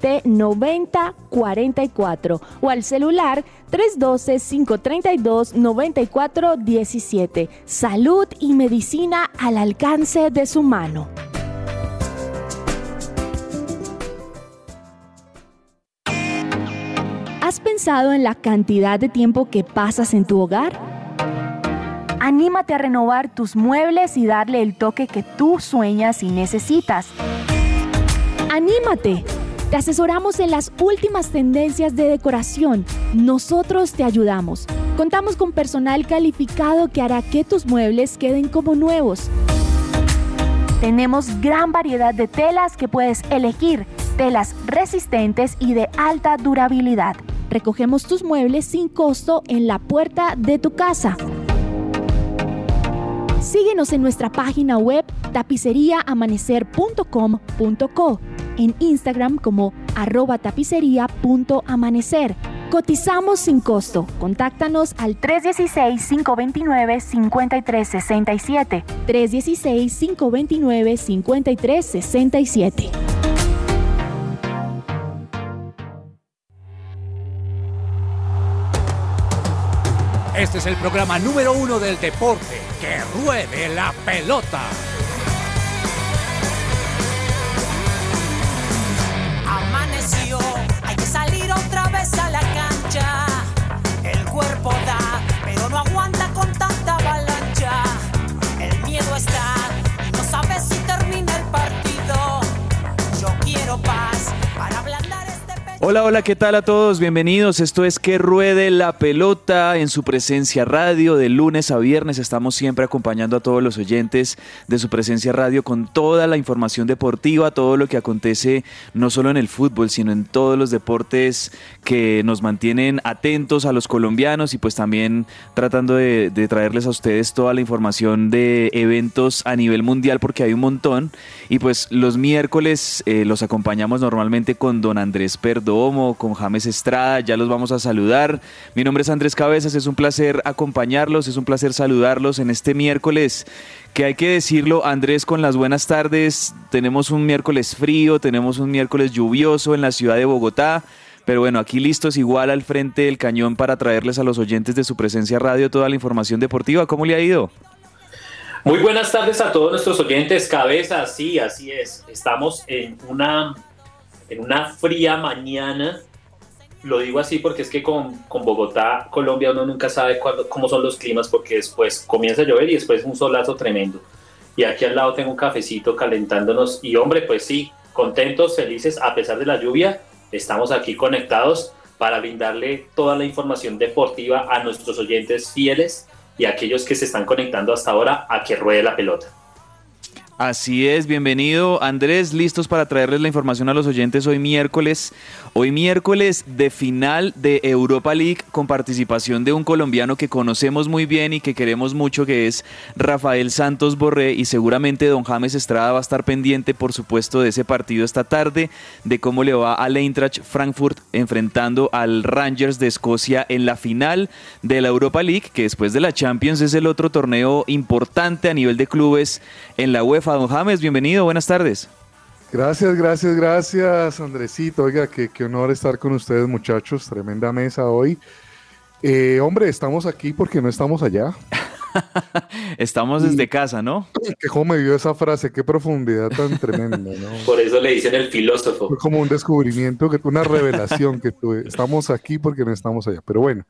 601-337-9044 o al celular 312-532-9417. Salud y medicina al alcance de su mano. ¿Has pensado en la cantidad de tiempo que pasas en tu hogar? Anímate a renovar tus muebles y darle el toque que tú sueñas y necesitas. ¡Anímate! Te asesoramos en las últimas tendencias de decoración. Nosotros te ayudamos. Contamos con personal calificado que hará que tus muebles queden como nuevos. Tenemos gran variedad de telas que puedes elegir, telas resistentes y de alta durabilidad. Recogemos tus muebles sin costo en la puerta de tu casa. Síguenos en nuestra página web tapiceriaamanecer.com.co, en Instagram como arroba tapicería.amanecer. Cotizamos sin costo. Contáctanos al 316-529-5367. 316-529-5367. Este es el programa número uno del deporte. Que ruede la pelota. Hay que salir otra vez a la cancha. El cuerpo da, Hola, hola, ¿qué tal a todos? Bienvenidos. Esto es Que Ruede la Pelota en su presencia radio. De lunes a viernes estamos siempre acompañando a todos los oyentes de su presencia radio con toda la información deportiva, todo lo que acontece no solo en el fútbol, sino en todos los deportes que nos mantienen atentos a los colombianos y pues también tratando de, traerles a ustedes toda la información de eventos a nivel mundial porque hay un montón. Y pues los miércoles eh, los acompañamos normalmente con don Andrés Perdomo, con James Estrada, ya los vamos a saludar. Mi nombre es Andrés Cabezas, es un placer acompañarlos, es un placer saludarlos en este miércoles que hay que decirlo, Andrés, con las buenas tardes, tenemos un miércoles frío, tenemos un miércoles lluvioso en la ciudad de Bogotá. Pero bueno, aquí listos igual al frente del cañón para traerles a los oyentes de su presencia radio toda la información deportiva. ¿Cómo le ha ido? Muy buenas tardes a todos nuestros oyentes. Cabeza, sí, así es. Estamos en una, en una fría mañana. Lo digo así porque es que con, con Bogotá, Colombia, uno nunca sabe cuándo- cómo son los climas porque después comienza a llover y después un solazo tremendo. Y aquí al lado tengo un cafecito calentándonos. Y hombre, pues sí, contentos, felices, a pesar de la lluvia, estamos aquí conectados para brindarle toda la información deportiva a nuestros oyentes fieles y a aquellos que se están conectando hasta ahora a que ruede la pelota. Así es, bienvenido Andrés, listos para traerles la información a los oyentes hoy miércoles. Hoy miércoles de final de Europa League con participación de un colombiano que conocemos muy bien y que queremos mucho, que es Rafael Santos Borré y seguramente don James Estrada va a estar pendiente, por supuesto, de ese partido esta tarde, de cómo le va al Eintracht Frankfurt enfrentando al Rangers de Escocia en la final de la Europa League, que después de la Champions es el otro torneo importante a nivel de clubes en la UEFA Don James, bienvenido, buenas tardes. Gracias, gracias, gracias, Andresito. Oiga, qué, honor estar con ustedes, muchachos. Tremenda mesa hoy. Eh, hombre, estamos aquí porque no estamos allá. estamos desde casa, ¿no? Qué me dio esa frase, qué profundidad tan tremenda, ¿no? Por eso le dicen el filósofo. Fue como un descubrimiento, una revelación que tuve. Estamos aquí porque no estamos allá. Pero bueno,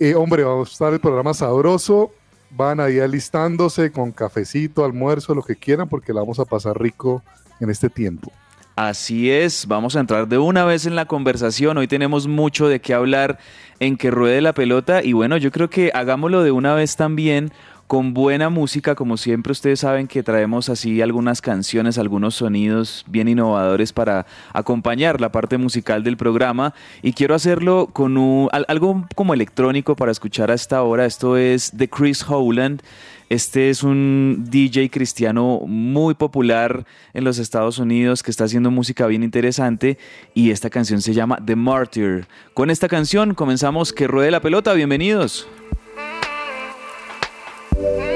eh, hombre, vamos a estar el programa sabroso van ahí alistándose con cafecito, almuerzo, lo que quieran, porque la vamos a pasar rico en este tiempo. Así es, vamos a entrar de una vez en la conversación. Hoy tenemos mucho de qué hablar en que ruede la pelota y bueno, yo creo que hagámoslo de una vez también con buena música, como siempre ustedes saben que traemos así algunas canciones, algunos sonidos bien innovadores para acompañar la parte musical del programa y quiero hacerlo con algo como electrónico para escuchar a esta hora. Esto es de Chris Howland. Este es un DJ cristiano muy popular en los Estados Unidos que está haciendo música bien interesante y esta canción se llama The Martyr. Con esta canción comenzamos Que Ruede la Pelota. Bienvenidos. Bye.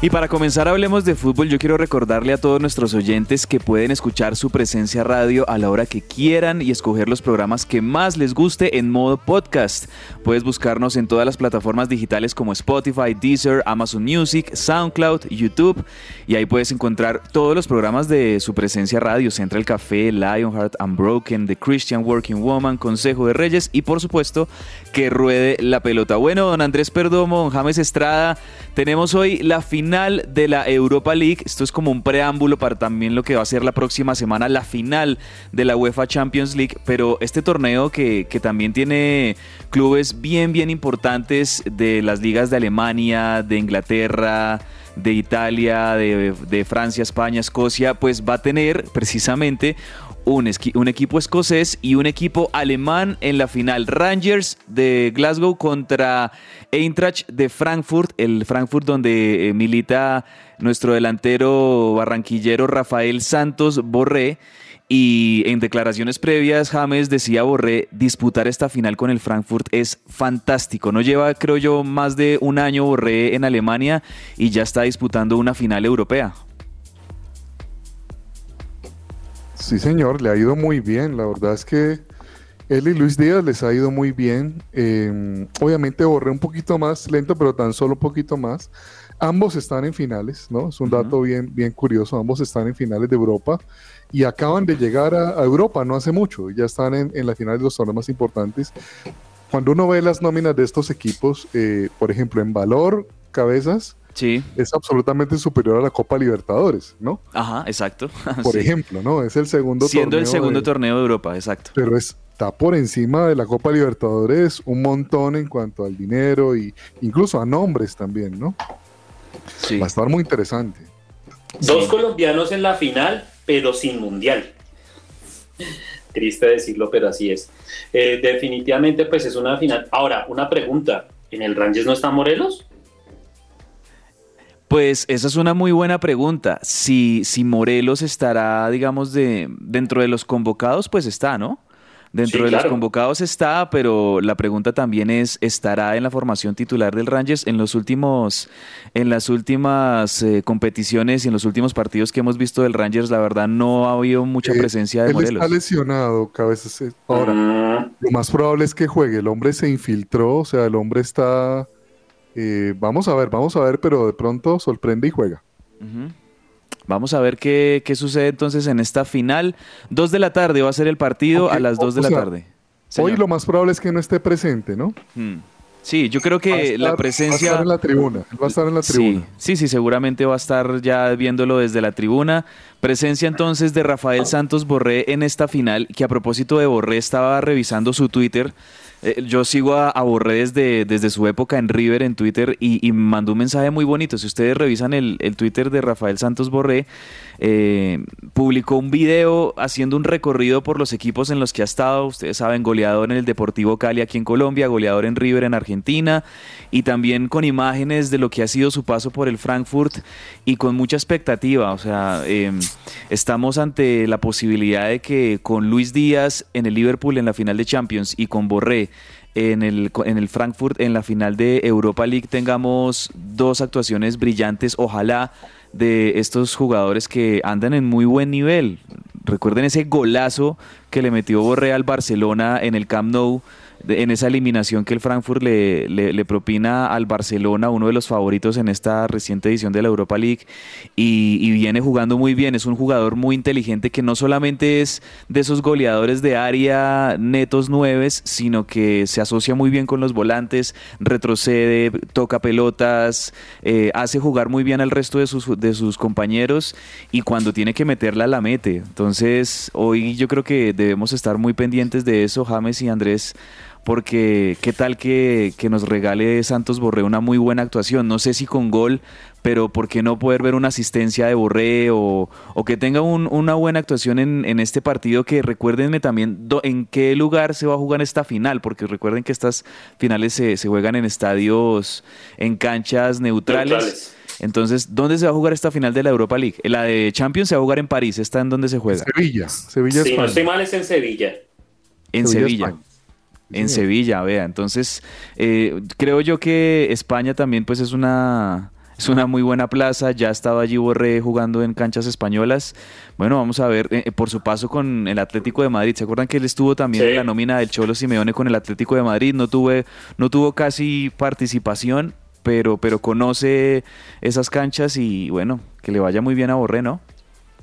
Y para comenzar hablemos de fútbol, yo quiero recordarle a todos nuestros oyentes que pueden escuchar su presencia radio a la hora que quieran y escoger los programas que más les guste en modo podcast. Puedes buscarnos en todas las plataformas digitales como Spotify, Deezer, Amazon Music, SoundCloud, YouTube y ahí puedes encontrar todos los programas de su presencia radio, Central Café, Lionheart, Unbroken, The Christian Working Woman, Consejo de Reyes y por supuesto que ruede la pelota. Bueno, don Andrés Perdomo, don James Estrada, tenemos hoy la final final de la Europa League. Esto es como un preámbulo para también lo que va a ser la próxima semana, la final de la UEFA Champions League. Pero este torneo que, también tiene clubes bien, bien importantes de las ligas de Alemania, de Inglaterra, de Italia, de, de, Francia, España, Escocia, pues va a tener precisamente un, equipo escocés y un equipo alemán en la final. Rangers de Glasgow contra Eintracht de Frankfurt, el Frankfurt donde eh, milita nuestro delantero barranquillero Rafael Santos Borré. Y en declaraciones previas, James decía Borré, disputar esta final con el Frankfurt es fantástico. No lleva, creo yo, más de un año Borré en Alemania y ya está disputando una final europea. Sí, señor, le ha ido muy bien. La verdad es que él y Luis Díaz les ha ido muy bien. Em, obviamente borré un poquito más lento, pero tan solo un poquito más. Ambos están en finales, ¿no? Es un dato bien, bien curioso. Ambos están en finales de Europa y acaban de llegar a, Europa no hace mucho. Ya están en, en la final de los torneos más importantes. Cuando uno ve las nóminas de estos equipos, eh, por ejemplo, en valor, cabezas, es absolutamente superior a la Copa Libertadores, ¿no? Ajá, exacto. Por ejemplo, ¿no? Es el segundo Siendo el segundo torneo de Europa, exacto. Pero está por encima de la Copa Libertadores un montón en cuanto al dinero y incluso a nombres también, ¿no? Sí. Va a estar muy interesante. Dos colombianos en la final, pero sin mundial. Triste decirlo, pero así es. Eh, definitivamente, pues es una final. Ahora, una pregunta. ¿En el Rangers no está Morelos? Pues esa es una muy buena pregunta. Si, si Morelos estará, digamos, de, dentro de los convocados, pues está, ¿no? Dentro de los convocados está, pero la pregunta también es, ¿estará en la formación titular del Rangers en los últimos, en las últimas eh, competiciones y en los últimos partidos que hemos visto del Rangers? La verdad no ha habido mucha eh, presencia de él Morelos. Está lesionado, cabezas. Ahora, mm. lo más probable es que juegue. El hombre se infiltró, o sea, el hombre está. Eh, vamos a ver, vamos a ver, pero de pronto sorprende y juega. Vamos a ver qué, sucede entonces en esta final. Dos de la tarde va a ser el partido a las dos de la tarde. Hoy lo más probable es que no esté presente, ¿no? Hmm. Sí, yo creo que la presencia... Va a estar en la tribuna, va a estar en la tribuna. Sí, sí, seguramente va a estar ya viéndolo desde la tribuna. Presencia entonces de Rafael Santos Borré en esta final, que a propósito de Borré estaba revisando su Twitter eh, yo sigo a, Borré desde, desde su época en River en Twitter y, mandó un mensaje muy bonito. Si ustedes revisan el, el Twitter de Rafael Santos Borré, eh, publicó un video haciendo un recorrido por los equipos en los que ha estado. Ustedes saben, goleador en el Deportivo Cali aquí en Colombia, goleador en River en Argentina y también con imágenes de lo que ha sido su paso por el Frankfurt y con mucha expectativa. O sea, em, estamos ante la posibilidad de que con Luis Díaz en el Liverpool en la final de Champions y con Borré en el, en el Frankfurt en la final de Europa League tengamos dos actuaciones brillantes. Ojalá de estos jugadores que andan en muy buen nivel. Recuerden ese golazo que le metió Borré al Barcelona en el Camp Nou en esa eliminación que el Frankfurt le, le, propina al Barcelona, uno de los favoritos en esta reciente edición de la Europa League, y, viene jugando muy bien. Es un jugador muy inteligente que no solamente es de esos goleadores de área netos nueves, sino que se asocia muy bien con los volantes, retrocede, toca pelotas, eh, hace jugar muy bien al resto de sus, de sus compañeros y cuando tiene que meterla la mete. Entonces, hoy yo creo que debemos estar muy pendientes de eso, James y Andrés porque qué tal que, nos regale Santos Borré una muy buena actuación, no sé si con gol, pero ¿por qué no poder ver una asistencia de Borré o, que tenga una buena actuación en, este partido? Que recuérdenme también en qué lugar se va a jugar esta final, porque recuerden que estas finales se, juegan en estadios, en canchas neutrales. Entonces, ¿dónde se va a jugar esta final de la Europa League? La de Champions se va a jugar en París, ¿está en dónde se juega? Sevilla, Sevilla. Sí, no estoy mal, es en Sevilla. En Sevilla en Sevilla, vea. Entonces, eh, creo yo que España también pues es una, es una muy buena plaza. Ya ha estado allí Borré jugando en canchas españolas. Bueno, vamos a ver eh, por su paso con el Atlético de Madrid. ¿Se acuerdan que él estuvo también en la nómina del Cholo Simeone con el Atlético de Madrid? No, tuve, no tuvo casi participación, pero, pero conoce esas canchas y bueno, que le vaya muy bien a Borré, ¿no?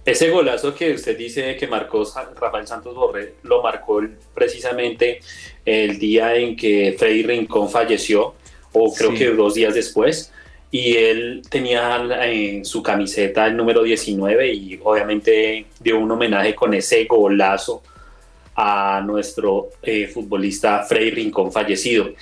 Ese golazo que usted dice que marcó Rafael Santos Borré, lo marcó precisamente el día en que Freddy Rincón falleció, o creo que dos días después, y él tenía en su camiseta el número 19 y obviamente dio un homenaje con ese golazo a nuestro eh, futbolista Freddy Rincón fallecido.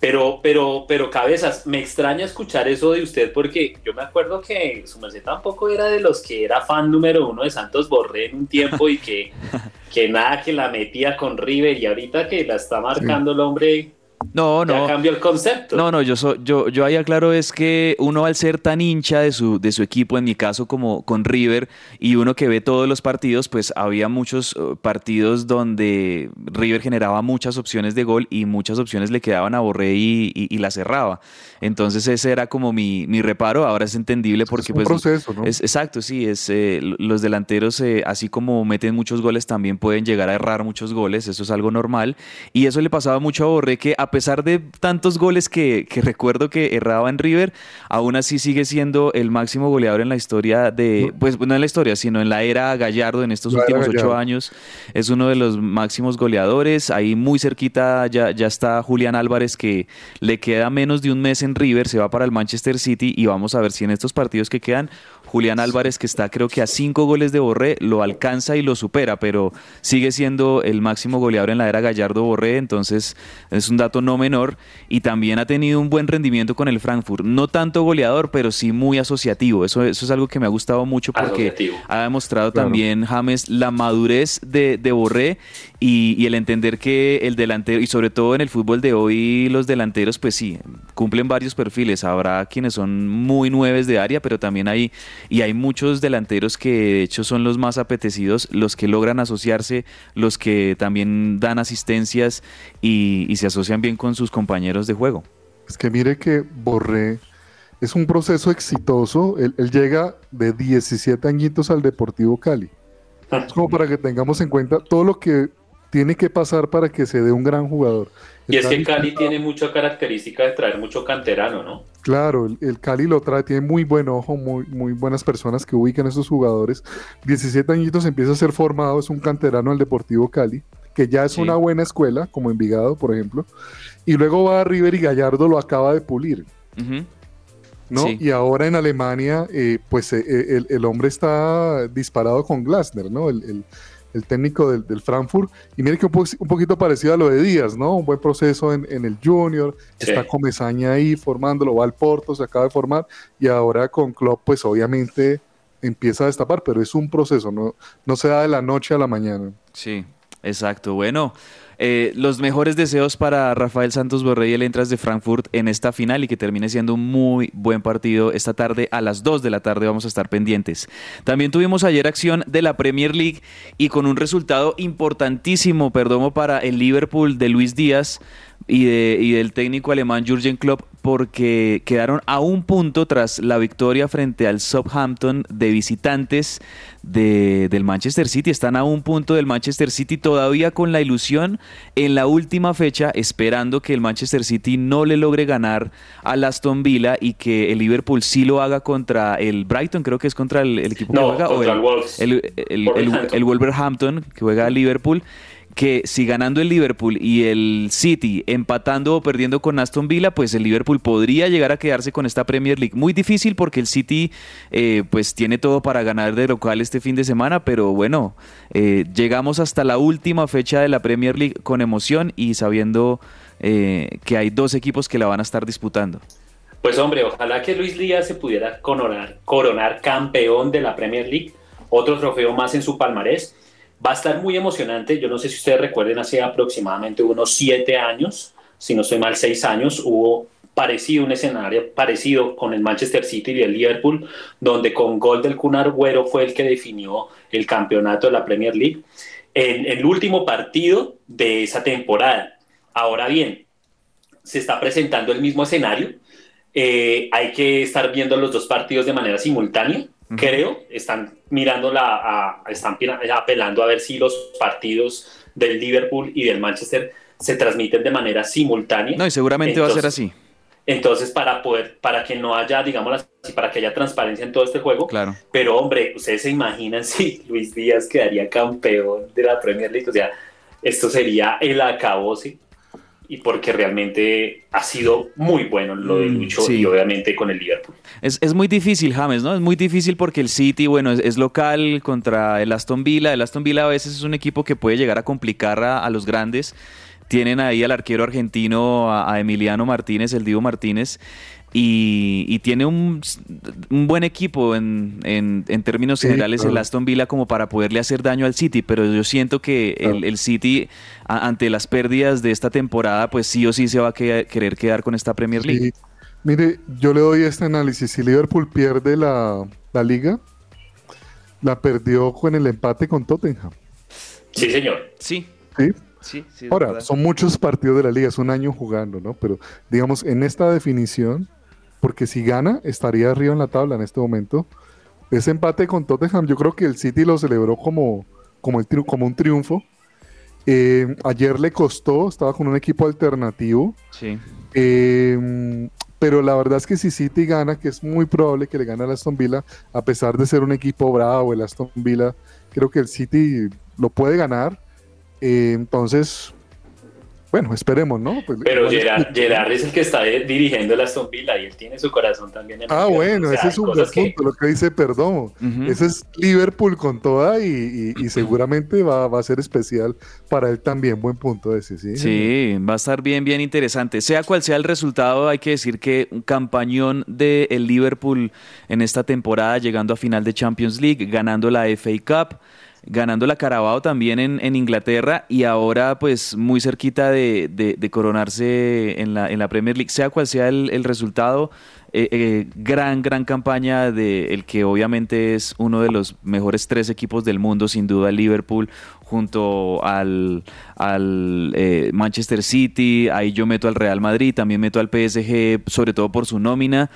Pero, pero, pero cabezas, me extraña escuchar eso de usted porque yo me acuerdo que su merced tampoco era de los que era fan número uno de Santos Borré en un tiempo y que, que nada, que la metía con River y ahorita que la está marcando el hombre no, no. Ya cambió el concepto. No, no, yo, yo, yo ahí aclaro es que uno al ser tan hincha de su, de su equipo, en mi caso como con River, y uno que ve todos los partidos, pues había muchos uh, partidos donde River generaba muchas opciones de gol y muchas opciones le quedaban a Borré y, y, la cerraba. Entonces ese era como mi, mi reparo, ahora es entendible porque es un pues... Proceso, ¿no? es, exacto, sí, es eh, los delanteros, eh, así como meten muchos goles, también pueden llegar a errar muchos goles, eso es algo normal. Y eso le pasaba mucho a Borré que a pesar de tantos goles que, recuerdo que erraba en River, aún así sigue siendo el máximo goleador en la historia de, pues no en la historia, sino en la era Gallardo en estos últimos ocho años. Es uno de los máximos goleadores. Ahí muy cerquita ya, ya está Julián Álvarez que le queda menos de un mes en River, se va para el Manchester City y vamos a ver si en estos partidos que quedan Julián Álvarez, que está creo que a cinco goles de Borré, lo alcanza y lo supera, pero sigue siendo el máximo goleador en la era Gallardo Borré, entonces es un dato no menor y también ha tenido un buen rendimiento con el Frankfurt. No tanto goleador, pero sí muy asociativo. Eso, eso es algo que me ha gustado mucho porque ha demostrado también James la madurez de, de Borré y, el entender que el delantero, y sobre todo en el fútbol de hoy, los delanteros, pues sí, cumplen varios perfiles. Habrá quienes son muy nueves de área, pero también hay y hay muchos delanteros que de hecho son los más apetecidos, los que logran asociarse, los que también dan asistencias y, y se asocian bien con sus compañeros de juego. Es que mire que Borré es un proceso exitoso. Él, él, llega de 17 añitos al Deportivo Cali. Es como para que tengamos en cuenta todo lo que tiene que pasar para que se dé un gran jugador. El y es Cali, que Cali tiene mucha característica de traer mucho canterano, ¿no? Claro, el, el, Cali lo trae, tiene muy buen ojo, muy, muy buenas personas que ubican a esos jugadores. 17 añitos empieza a ser formado, es un canterano al Deportivo Cali, que ya es sí. una buena escuela, como Envigado, por ejemplo. Y luego va a River y Gallardo lo acaba de pulir. Uh -huh. ¿no? Sí. Y ahora en Alemania, eh, pues eh, el, el, hombre está disparado con Glasner, ¿no? El, el, técnico del, del, Frankfurt. Y mire que un, po un, poquito parecido a lo de Díaz, ¿no? Un buen proceso en, en el Junior, sí. está Comesaña ahí formándolo, va al Porto, se acaba de formar. Y ahora con Klopp, pues obviamente empieza a destapar, pero es un proceso, no, no se da de la noche a la mañana. Sí, exacto. Bueno. Eh, los mejores deseos para Rafael Santos Borré y el Entras de Frankfurt en esta final y que termine siendo un muy buen partido esta tarde a las 2 de la tarde vamos a estar pendientes. También tuvimos ayer acción de la Premier League y con un resultado importantísimo, perdomo, para el Liverpool de Luis Díaz y, de, y, del técnico alemán Jürgen Klopp porque quedaron a un punto tras la victoria frente al Southampton de visitantes de, del Manchester City. Están a un punto del Manchester City todavía con la ilusión en la última fecha esperando que el Manchester City no le logre ganar al Aston Villa y que el Liverpool sí lo haga contra el Brighton, creo que es contra el, el equipo no, que juega, o el, el, el, el Wolverhampton. que juega a Liverpool que si ganando el Liverpool y el City empatando o perdiendo con Aston Villa, pues el Liverpool podría llegar a quedarse con esta Premier League. Muy difícil porque el City eh, pues tiene todo para ganar de local este fin de semana, pero bueno, eh, llegamos hasta la última fecha de la Premier League con emoción y sabiendo eh, que hay dos equipos que la van a estar disputando. Pues hombre, ojalá que Luis Díaz se pudiera coronar, coronar campeón de la Premier League, otro trofeo más en su palmarés Va a estar muy emocionante. Yo no sé si ustedes recuerden, hace aproximadamente unos siete años, si no estoy mal, seis años, hubo parecido un escenario parecido con el Manchester City y el Liverpool, donde con gol del Kun Agüero fue el que definió el campeonato de la Premier League en, el último partido de esa temporada. Ahora bien, se está presentando el mismo escenario. Eh, hay que estar viendo los dos partidos de manera simultánea creo, están mirando la, a, están apelando a ver si los partidos del Liverpool y del Manchester se transmiten de manera simultánea. No, y seguramente entonces, va a ser así. Entonces, para poder, para que no haya, digamos así, para que haya transparencia en todo este juego. Claro. Pero, hombre, ustedes se imaginan si Luis Díaz quedaría campeón de la Premier League. O sea, esto sería el acabose y porque realmente ha sido muy bueno lo de Lucho sí. y obviamente con el Liverpool. Es, es, muy difícil, James, ¿no? Es muy difícil porque el City, bueno, es, es, local contra el Aston Villa. El Aston Villa a veces es un equipo que puede llegar a complicar a, a los grandes. Tienen ahí al arquero argentino, a, a Emiliano Martínez, el Divo Martínez, y, y, tiene un, un buen equipo en, en, en términos sí, generales claro. el Aston Villa como para poderle hacer daño al City, pero yo siento que claro. el, el, City a, ante las pérdidas de esta temporada pues sí o sí se va a que, querer quedar con esta Premier League. Sí. Mire, yo le doy este análisis, si Liverpool pierde la, la liga, la perdió con el empate con Tottenham. Sí, señor. Sí. Sí. Sí, sí, Ahora, verdad. son muchos partidos de la liga, es un año jugando, ¿no? Pero digamos, en esta definición, porque si gana, estaría arriba en la tabla en este momento. Ese empate con Tottenham, yo creo que el City lo celebró como, como, el, como un triunfo. Eh, ayer le costó, estaba con un equipo alternativo. Sí. Eh, pero la verdad es que si City gana, que es muy probable que le gane al Aston Villa, a pesar de ser un equipo bravo, el Aston Villa, creo que el City lo puede ganar. Eh, entonces, bueno, esperemos, ¿no? Pues, Pero Gerard, es... Gerard, es el que está dirigiendo el Aston Villa y él tiene su corazón también en Ah, bueno, o sea, ese es un buen que... punto, lo que dice Perdón. Uh -huh. Ese es Liverpool con toda y, y, y seguramente va, va, a ser especial para él también. Buen punto ese, ¿sí? Sí, va a estar bien, bien interesante. Sea cual sea el resultado, hay que decir que un campañón del de Liverpool en esta temporada, llegando a final de Champions League, ganando la FA Cup ganando la Carabao también en, Inglaterra y ahora pues muy cerquita de, coronarse en la, en la Premier League, sea cual sea el, resultado. Eh, eh, gran, gran campaña de el que obviamente es uno de los mejores tres equipos del mundo, sin duda Liverpool, junto al, al eh, Manchester City, ahí yo meto al Real Madrid, también meto al PSG, sobre todo por su nómina.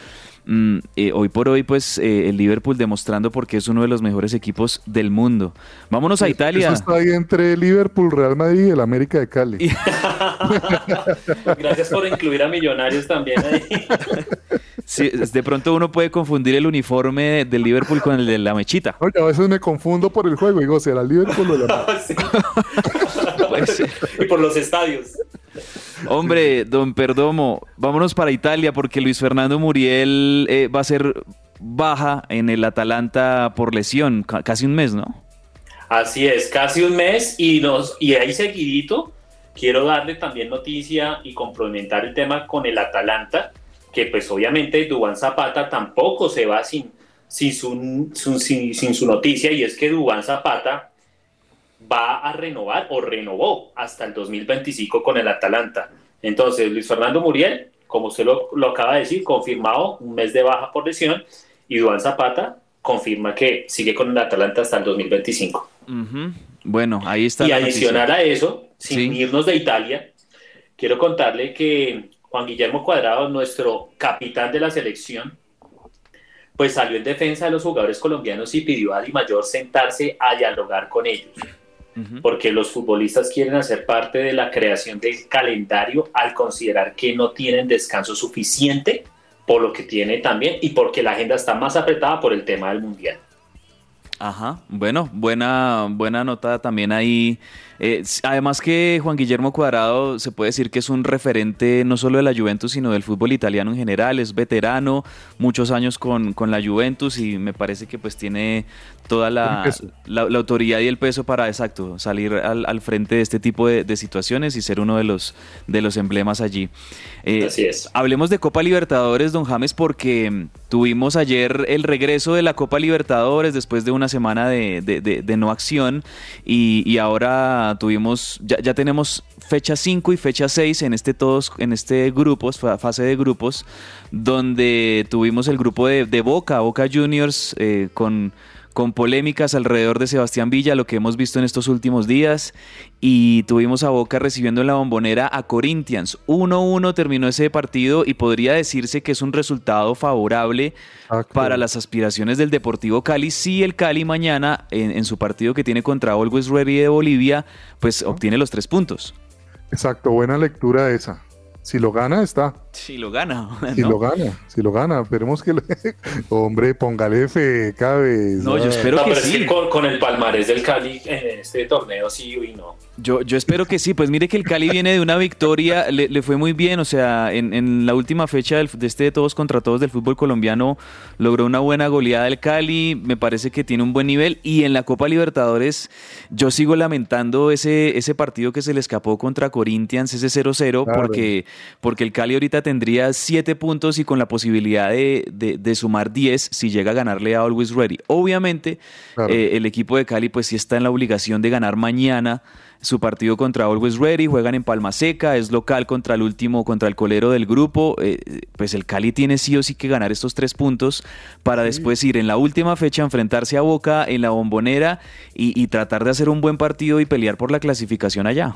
Mm, eh, hoy por hoy, pues eh, el Liverpool demostrando porque es uno de los mejores equipos del mundo. Vámonos a Italia. Eso está ahí entre Liverpool, Real Madrid y el América de Cali. Gracias por incluir a Millonarios también ahí. Sí, de pronto uno puede confundir el uniforme del Liverpool con el de la mechita. Oye, a veces me confundo por el juego, digo, ¿será el Liverpool o la Y por los estadios. Hombre, don Perdomo, vámonos para Italia porque Luis Fernando Muriel eh, va a ser baja en el Atalanta por lesión, casi un mes, ¿no? Así es, casi un mes y, nos, y ahí seguidito quiero darle también noticia y complementar el tema con el Atalanta, que pues obviamente Dubán Zapata tampoco se va sin, sin, su, sin su noticia y es que Dubán Zapata va a renovar o renovó hasta el 2025 con el Atalanta. Entonces, Luis Fernando Muriel, como usted lo, acaba de decir, confirmado un mes de baja por lesión y Duan Zapata confirma que sigue con el Atalanta hasta el 2025. Bueno, ahí está. Y adicional a eso, sin irnos de Italia, quiero contarle que Juan Guillermo Cuadrado, nuestro capitán de la selección, pues salió en defensa de los jugadores colombianos y pidió a Di Mayor sentarse a dialogar con ellos porque los futbolistas quieren hacer parte de la creación del calendario al considerar que no tienen descanso suficiente por lo que tiene también y porque la agenda está más apretada por el tema del mundial. Ajá, bueno, buena, buena nota también ahí. Eh, además que Juan Guillermo Cuadrado se puede decir que es un referente no solo de la Juventus, sino del fútbol italiano en general, es veterano, muchos años con, con la Juventus y me parece que pues tiene toda la, la, autoridad y el peso para, exacto, salir al, frente de este tipo de, situaciones y ser uno de los, de los emblemas allí. Eh, Así es. Hablemos de Copa Libertadores, don James, porque tuvimos ayer el regreso de la Copa Libertadores después de una semana de, de, no acción y, y ahora tuvimos, ya, ya tenemos fecha 5 y fecha 6 en este todos, en este grupos, fase de grupos, donde tuvimos el grupo de, de Boca, Boca Juniors, eh, con con polémicas alrededor de Sebastián Villa, lo que hemos visto en estos últimos días, y tuvimos a Boca recibiendo en la bombonera a Corinthians. 1-1 terminó ese partido y podría decirse que es un resultado favorable ah, para las aspiraciones del Deportivo Cali si el Cali mañana, en, su partido que tiene contra Always Ready de Bolivia, pues obtiene los tres puntos. Exacto, buena lectura esa. Si lo gana, está. Si lo gana. Si lo gana, si lo gana. Esperemos que... Hombre, póngale fe, cabe. No, yo espero que sí. con, el palmarés del Cali en este torneo sí y no. Yo, yo espero que sí. Pues mire que el Cali viene de una victoria, le, fue muy bien. O sea, en, la última fecha de este de todos contra todos del fútbol colombiano logró una buena goleada del Cali. Me parece que tiene un buen nivel. Y en la Copa Libertadores yo sigo lamentando ese, ese partido que se le escapó contra Corinthians, ese 0-0, porque, porque el Cali ahorita tendría 7 puntos y con la posibilidad de, sumar 10 si llega a ganarle a Always Ready. Obviamente, eh, el equipo de Cali pues sí está en la obligación de ganar mañana su partido contra Always Ready, juegan en Palma Seca, es local contra el último, contra el colero del grupo, eh, pues el Cali tiene sí o sí que ganar estos tres puntos para después ir en la última fecha a enfrentarse a Boca en la bombonera y tratar de hacer un buen partido y pelear por la clasificación allá.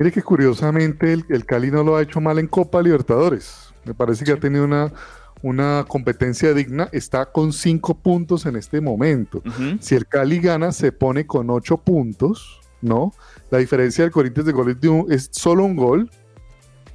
Mire que curiosamente el, Cali no lo ha hecho mal en Copa Libertadores. Me parece que ha tenido una, una competencia digna. Está con cinco puntos en este momento. Si el Cali gana, se pone con ocho puntos, ¿no? La diferencia del Corinthians de goles es solo un gol.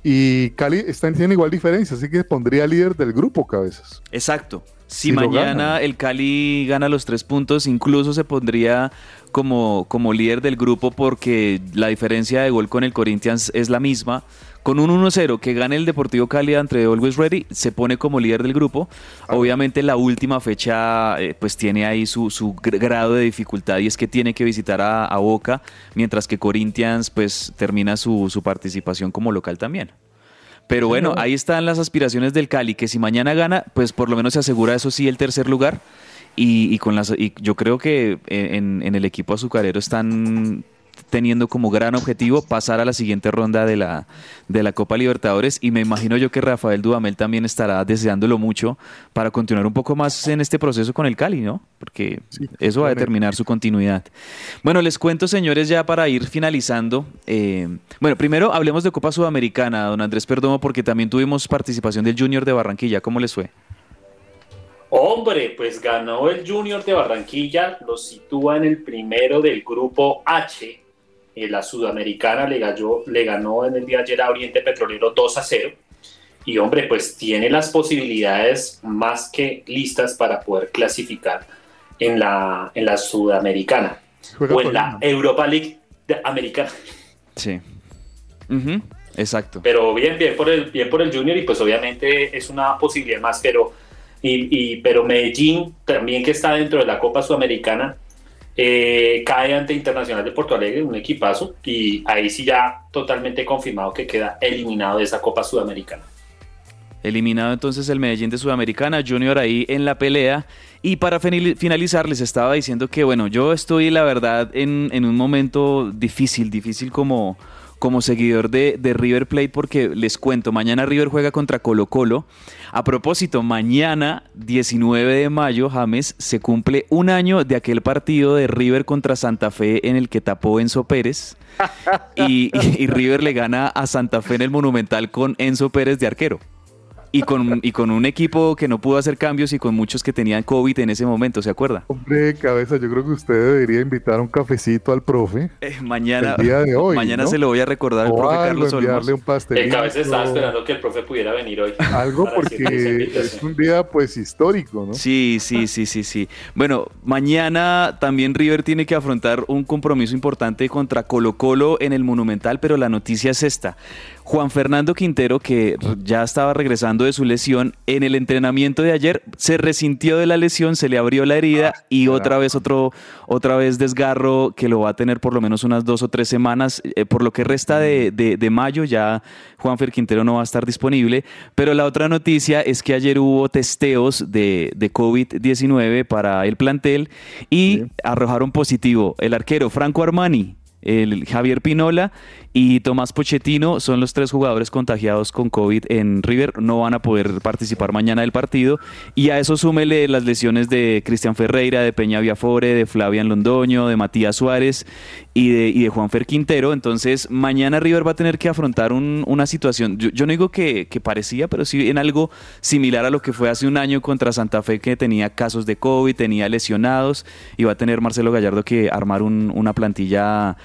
Y Cali está, tiene igual diferencia, así que pondría líder del grupo cabezas. Exacto. Si, mañana el Cali gana los tres puntos, incluso se pondría como, como líder del grupo porque la diferencia de gol con el Corinthians es la misma. Con un 1-0 que gane el Deportivo Cali entre Always Ready, se pone como líder del grupo. Obviamente la última fecha eh, pues tiene ahí su, su, grado de dificultad y es que tiene que visitar a, Boca, mientras que Corinthians pues termina su, su participación como local también. Pero bueno, ahí están las aspiraciones del Cali, que si mañana gana, pues por lo menos se asegura eso sí el tercer lugar. Y, con las, y yo creo que en, en el equipo azucarero están teniendo como gran objetivo pasar a la siguiente ronda de la, de la Copa Libertadores y me imagino yo que Rafael Dudamel también estará deseándolo mucho para continuar un poco más en este proceso con el Cali, ¿no? Porque eso va a determinar su continuidad. Bueno, les cuento, señores, ya para ir finalizando. Eh, bueno, primero hablemos de Copa Sudamericana, don Andrés Perdomo, porque también tuvimos participación del Junior de Barranquilla. ¿Cómo les fue? Hombre, pues ganó el Junior de Barranquilla, lo sitúa en el primero del grupo H eh, la Sudamericana le, le ganó en el día de ayer a Oriente Petrolero 2 a 0. Y hombre, pues tiene las posibilidades más que listas para poder clasificar en la, en la Sudamericana o en la Europa League Americana. Sí. Exacto. Pero bien, bien por el bien por el Junior y pues obviamente es una posibilidad más, pero y pero Medellín también que está dentro de la Copa Sudamericana eh, cae ante Internacional de Porto Alegre, un equipazo, y ahí sí ya totalmente confirmado que queda eliminado de esa Copa Sudamericana. Eliminado entonces el Medellín de Sudamericana, Junior ahí en la pelea. Y para finalizar, les estaba diciendo que, bueno, yo estoy, la verdad, en, en un momento difícil, difícil como, como seguidor de, River Plate porque les cuento, mañana River juega contra Colo Colo. A propósito, mañana 19 de mayo, James, se cumple un año de aquel partido de River contra Santa Fe en el que tapó Enzo Pérez. y River le gana a Santa Fe en el Monumental con Enzo Pérez de arquero y con, y con un equipo que no pudo hacer cambios y con muchos que tenían COVID en ese momento, ¿se acuerda? Hombre, cabeza, yo creo que usted debería invitar un cafecito al profe. Eh, mañana de hoy, mañana se lo voy a recordar al profe Carlos Olmos. Un el cabeza estaba esperando que el profe pudiera venir hoy. Algo porque es un día pues histórico, ¿no? Sí, sí, sí, sí, sí. Bueno, mañana también River tiene que afrontar un compromiso importante contra Colo Colo en el Monumental, pero la noticia es esta. Juan Fernando Quintero, que ya estaba regresando de su lesión, en el entrenamiento de ayer se resintió de la lesión, se le abrió la herida ah, y otra vez otro, otra vez desgarro que lo va a tener por lo menos unas dos o tres semanas. Eh, por lo que resta de, de, mayo ya Juan Fer Quintero no va a estar disponible. Pero la otra noticia es que ayer hubo testeos de, de COVID-19 para el plantel y arrojaron positivo el arquero Franco Armani el Javier Pinola y Tomás Pochettino son los tres jugadores contagiados con COVID en River. No van a poder participar mañana del partido. Y a eso súmele las lesiones de Cristian Ferreira, de Peña Viafore, de Flavian Londoño, de Matías Suárez y de, y de Juan Fer Quintero. Entonces, mañana River va a tener que afrontar una situación. Yo, no digo que, parecía, pero sí en algo similar a lo que fue hace un año contra Santa Fe, que tenía casos de COVID, tenía lesionados. Y va a tener Marcelo Gallardo que armar una plantilla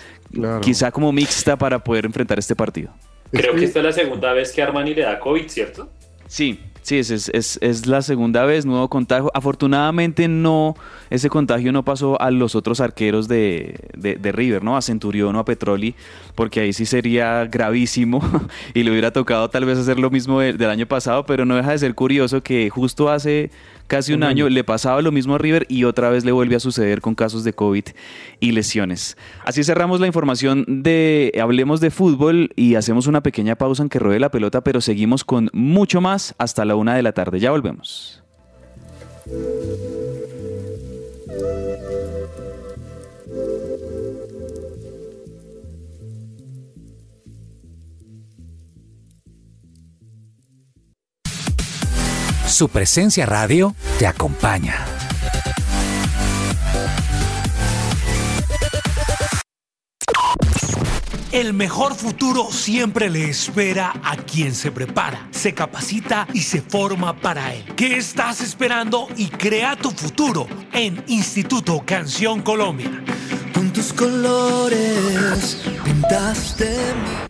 quizá como mixta para poder enfrentar este partido. Creo que esta es la segunda vez que Armani le da COVID, ¿cierto? Sí, sí, es, es, es, la segunda vez, nuevo contagio. Afortunadamente no, ese contagio no pasó a los otros arqueros de, de, River, ¿no? A Centurión o a Petroli, porque ahí sí sería gravísimo y le hubiera tocado tal vez hacer lo mismo del año pasado, pero no deja de ser curioso que justo hace casi un año le pasaba lo mismo a River y otra vez le vuelve a suceder con casos de COVID y lesiones. Así cerramos la información de Hablemos de Fútbol y hacemos una pequeña pausa en que ruede la pelota, pero seguimos con mucho más hasta la una de la tarde. Ya volvemos. Su presencia radio te acompaña. El mejor futuro siempre le espera a quien se prepara, se capacita y se forma para él. ¿Qué estás esperando y crea tu futuro en Instituto Canción Colombia? Con tus colores pintaste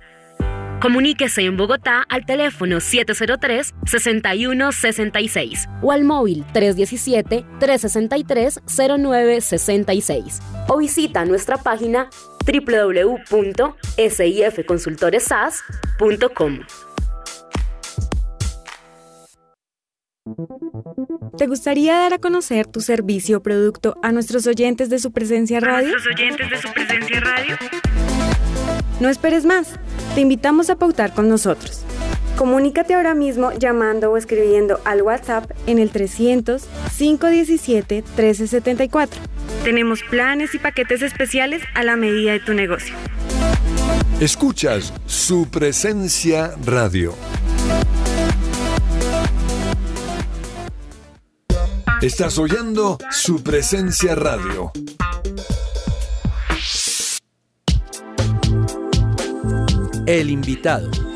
Comuníquese en Bogotá al teléfono 703-6166 o al móvil 317-363-0966 o visita nuestra página www.sifconsultoresas.com. ¿Te gustaría dar a conocer tu servicio o producto a nuestros oyentes de su presencia radio? nuestros oyentes de su presencia radio? No esperes más. Te invitamos a pautar con nosotros. Comunícate ahora mismo llamando o escribiendo al WhatsApp en el 300 517 1374. Tenemos planes y paquetes especiales a la medida de tu negocio. Escuchas su presencia radio. Estás oyendo su presencia radio. El invitado.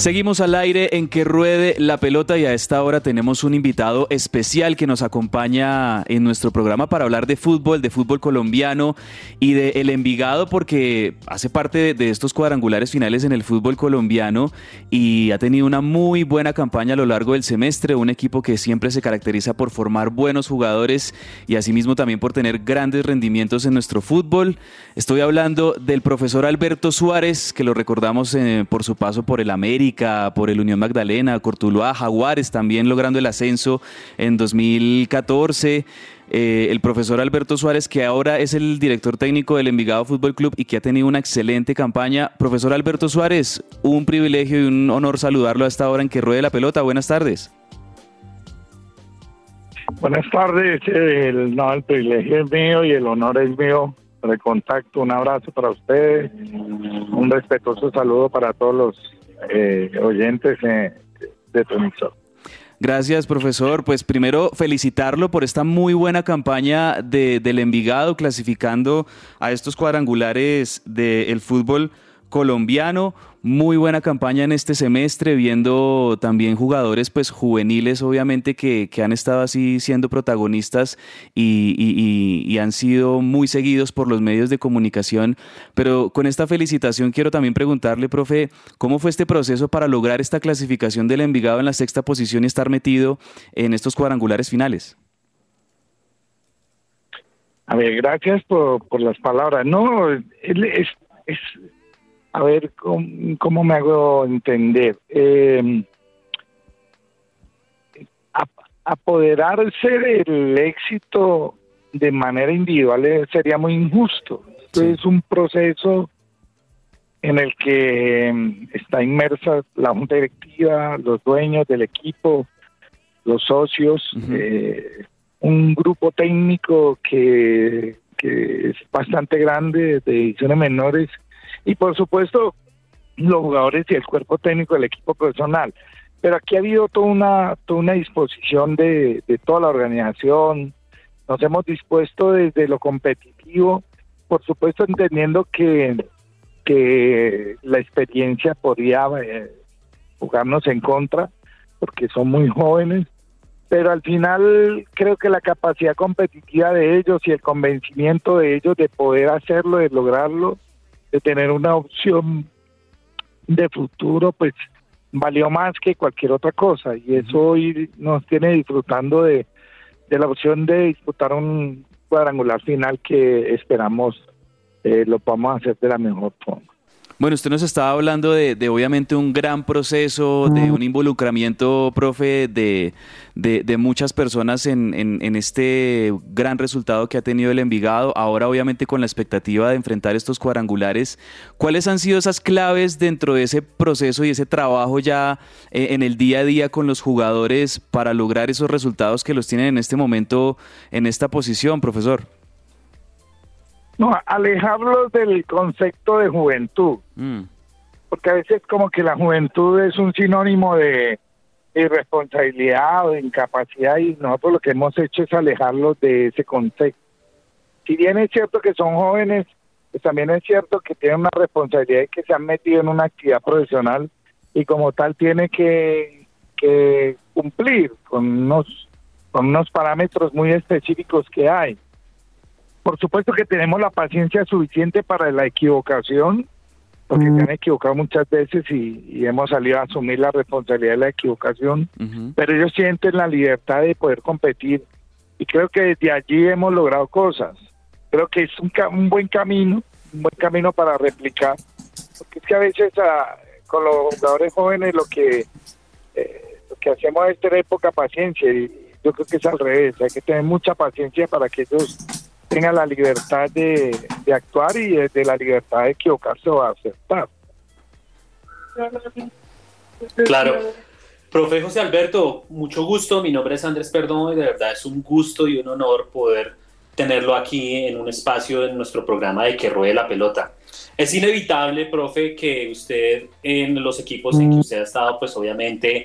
Seguimos al aire en que ruede la pelota y a esta hora tenemos un invitado especial que nos acompaña en nuestro programa para hablar de fútbol, de fútbol colombiano y de el Envigado porque hace parte de, estos cuadrangulares finales en el fútbol colombiano y ha tenido una muy buena campaña a lo largo del semestre, un equipo que siempre se caracteriza por formar buenos jugadores y asimismo también por tener grandes rendimientos en nuestro fútbol. Estoy hablando del profesor Alberto Suárez, que lo recordamos eh, por su paso por el América por el Unión Magdalena, Cortuluá, Jaguares también logrando el ascenso en 2014. Eh, el profesor Alberto Suárez, que ahora es el director técnico del Envigado Fútbol Club y que ha tenido una excelente campaña. Profesor Alberto Suárez, un privilegio y un honor saludarlo a esta hora en que ruede la pelota. Buenas tardes. Buenas tardes, no, el privilegio es mío y el honor es mío. De contacto, un abrazo para ustedes, un respetuoso saludo para todos los eh, oyentes eh, de tu. Gracias, profesor. Pues primero felicitarlo por esta muy buena campaña de, del Envigado, clasificando a estos cuadrangulares del fútbol colombiano. Muy buena campaña en este semestre, viendo también jugadores pues juveniles, obviamente, que, que han estado así siendo protagonistas y, y, han sido muy seguidos por los medios de comunicación. Pero con esta felicitación quiero también preguntarle, profe, ¿cómo fue este proceso para lograr esta clasificación del Envigado en la sexta posición y estar metido en estos cuadrangulares finales? A ver, gracias por, por las palabras. No, es a ver cómo, cómo me hago entender. Eh, apoderarse del éxito de manera individual sería muy injusto. Esto es un proceso en el que mm, está inmersa la junta directiva, los dueños del equipo, los socios, eh, un grupo técnico que, que es bastante grande de ediciones menores y por supuesto los jugadores y el cuerpo técnico del equipo personal. Pero aquí ha habido toda una, toda una disposición de, toda la organización, nos hemos dispuesto desde lo competitivo, por supuesto entendiendo que, que la experiencia podría eh, jugarnos en contra, porque son muy jóvenes, pero al final creo que la capacidad competitiva de ellos y el convencimiento de ellos de poder hacerlo, de lograrlo, de tener una opción de futuro, pues valió más que cualquier otra cosa y eso hoy nos tiene disfrutando de, de la opción de disputar un cuadrangular final que esperamos eh, lo podamos hacer de la mejor forma. Bueno, usted nos estaba hablando de, de obviamente un gran proceso, de un involucramiento, profe, de, de, de muchas personas en, en, en, este gran resultado que ha tenido el Envigado. Ahora, obviamente, con la expectativa de enfrentar estos cuadrangulares, ¿cuáles han sido esas claves dentro de ese proceso y ese trabajo ya eh, en el día a día con los jugadores para lograr esos resultados que los tienen en este momento en esta posición, profesor? No, alejarlos del concepto de juventud. Mm. Porque a veces como que la juventud es un sinónimo de irresponsabilidad o de incapacidad y nosotros lo que hemos hecho es alejarlos de ese concepto. Si bien es cierto que son jóvenes, pues también es cierto que tienen una responsabilidad y que se han metido en una actividad profesional y como tal tiene que, que cumplir con unos, con unos parámetros muy específicos que hay. Por supuesto que tenemos la paciencia suficiente para la equivocación, porque se han equivocado muchas veces y, y hemos salido a asumir la responsabilidad de la equivocación, pero ellos sienten la libertad de poder competir y creo que desde allí hemos logrado cosas. Creo que es un, un buen camino, un buen camino para replicar, porque es que a veces ah, con los jugadores jóvenes lo que eh, lo que hacemos es tener poca paciencia y yo creo que es al revés, hay que tener mucha paciencia para que ellos tengan la libertad de, de actuar y de, de la libertad de equivocarse o acertar. Claro. Profe José Alberto, mucho gusto. Mi nombre es Andrés Perdomo y de verdad es un gusto y un honor poder tenerlo aquí en un espacio en nuestro programa de Que Ruede la Pelota. Es inevitable, profe, que usted en los equipos en que usted ha estado, pues obviamente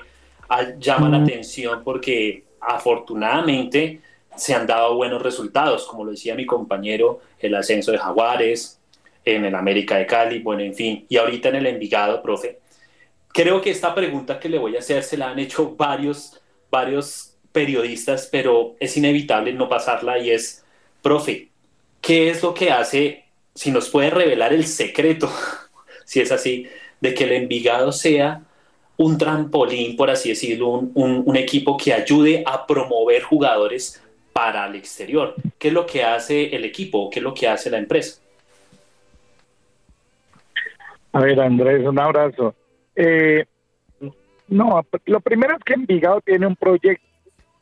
llama la atención porque afortunadamente se han dado buenos resultados, como lo decía mi compañero, el ascenso de Jaguares, en el América de Cali, bueno, en fin, y ahorita en el Envigado, profe. Creo que esta pregunta que le voy a hacer se la han hecho varios, varios periodistas, pero es inevitable no pasarla y es, profe, ¿qué es lo que hace, si nos puede revelar el secreto, si es así, de que el Envigado sea un trampolín, por así decirlo, un, un- un equipo que ayude a promover jugadores para el exterior? ¿Qué es lo que hace el equipo? ¿Qué es lo que hace la empresa? A ver, Andrés, un abrazo. Eh, no, lo primero es que Envigado tiene un proyecto,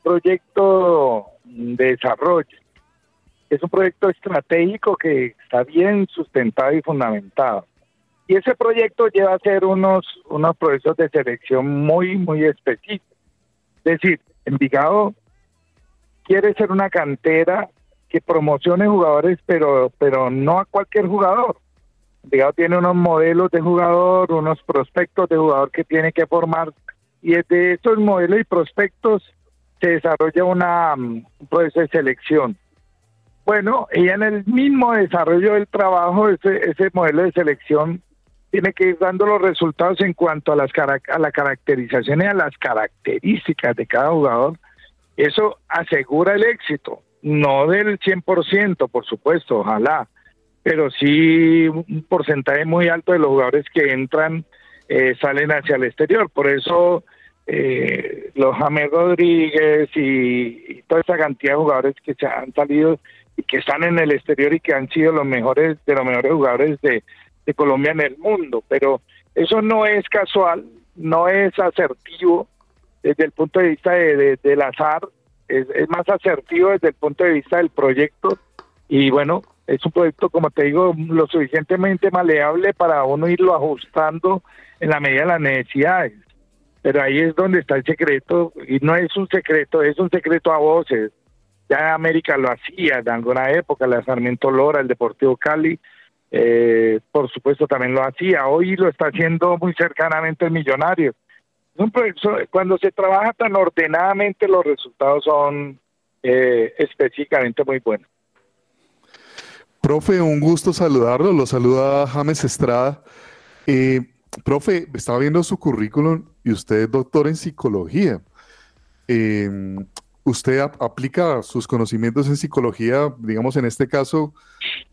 proyecto de desarrollo. Es un proyecto estratégico que está bien sustentado y fundamentado. Y ese proyecto lleva a hacer unos, unos procesos de selección muy, muy específicos. Es decir, Envigado quiere ser una cantera que promocione jugadores, pero, pero no a cualquier jugador. Envigado tiene unos modelos de jugador, unos prospectos de jugador que tiene que formar y desde esos modelos y prospectos se desarrolla una, mm, un proceso de selección. Bueno, y en el mismo desarrollo del trabajo, ese, ese modelo de selección tiene que ir dando los resultados en cuanto a, las a la caracterización y a las características de cada jugador. Eso asegura el éxito, no del 100%, por supuesto, ojalá, pero sí un porcentaje muy alto de los jugadores que entran eh, salen hacia el exterior. Por eso eh, los James Rodríguez y, toda esa cantidad de jugadores que se han salido y que están en el exterior y que han sido los mejores de los mejores jugadores de, de Colombia en el mundo. Pero eso no es casual, no es asertivo desde el punto de vista de, de- del azar, es, es más asertivo desde el punto de vista del proyecto y bueno, es un proyecto, como te digo, lo suficientemente maleable para uno irlo ajustando en la medida de las necesidades. Pero ahí es donde está el secreto, y no es un secreto, es un secreto a voces. Ya América lo hacía en alguna época, la Sarmiento Lora, el Deportivo Cali, eh, por supuesto también lo hacía. Hoy lo está haciendo muy cercanamente el Millonario. Cuando se trabaja tan ordenadamente, los resultados son eh, específicamente muy buenos. Profe, un gusto saludarlo. Lo saluda James Estrada. Eh, profe, estaba viendo su currículum y usted es doctor en psicología. Eh, usted ap- aplica sus conocimientos en psicología, digamos en este caso,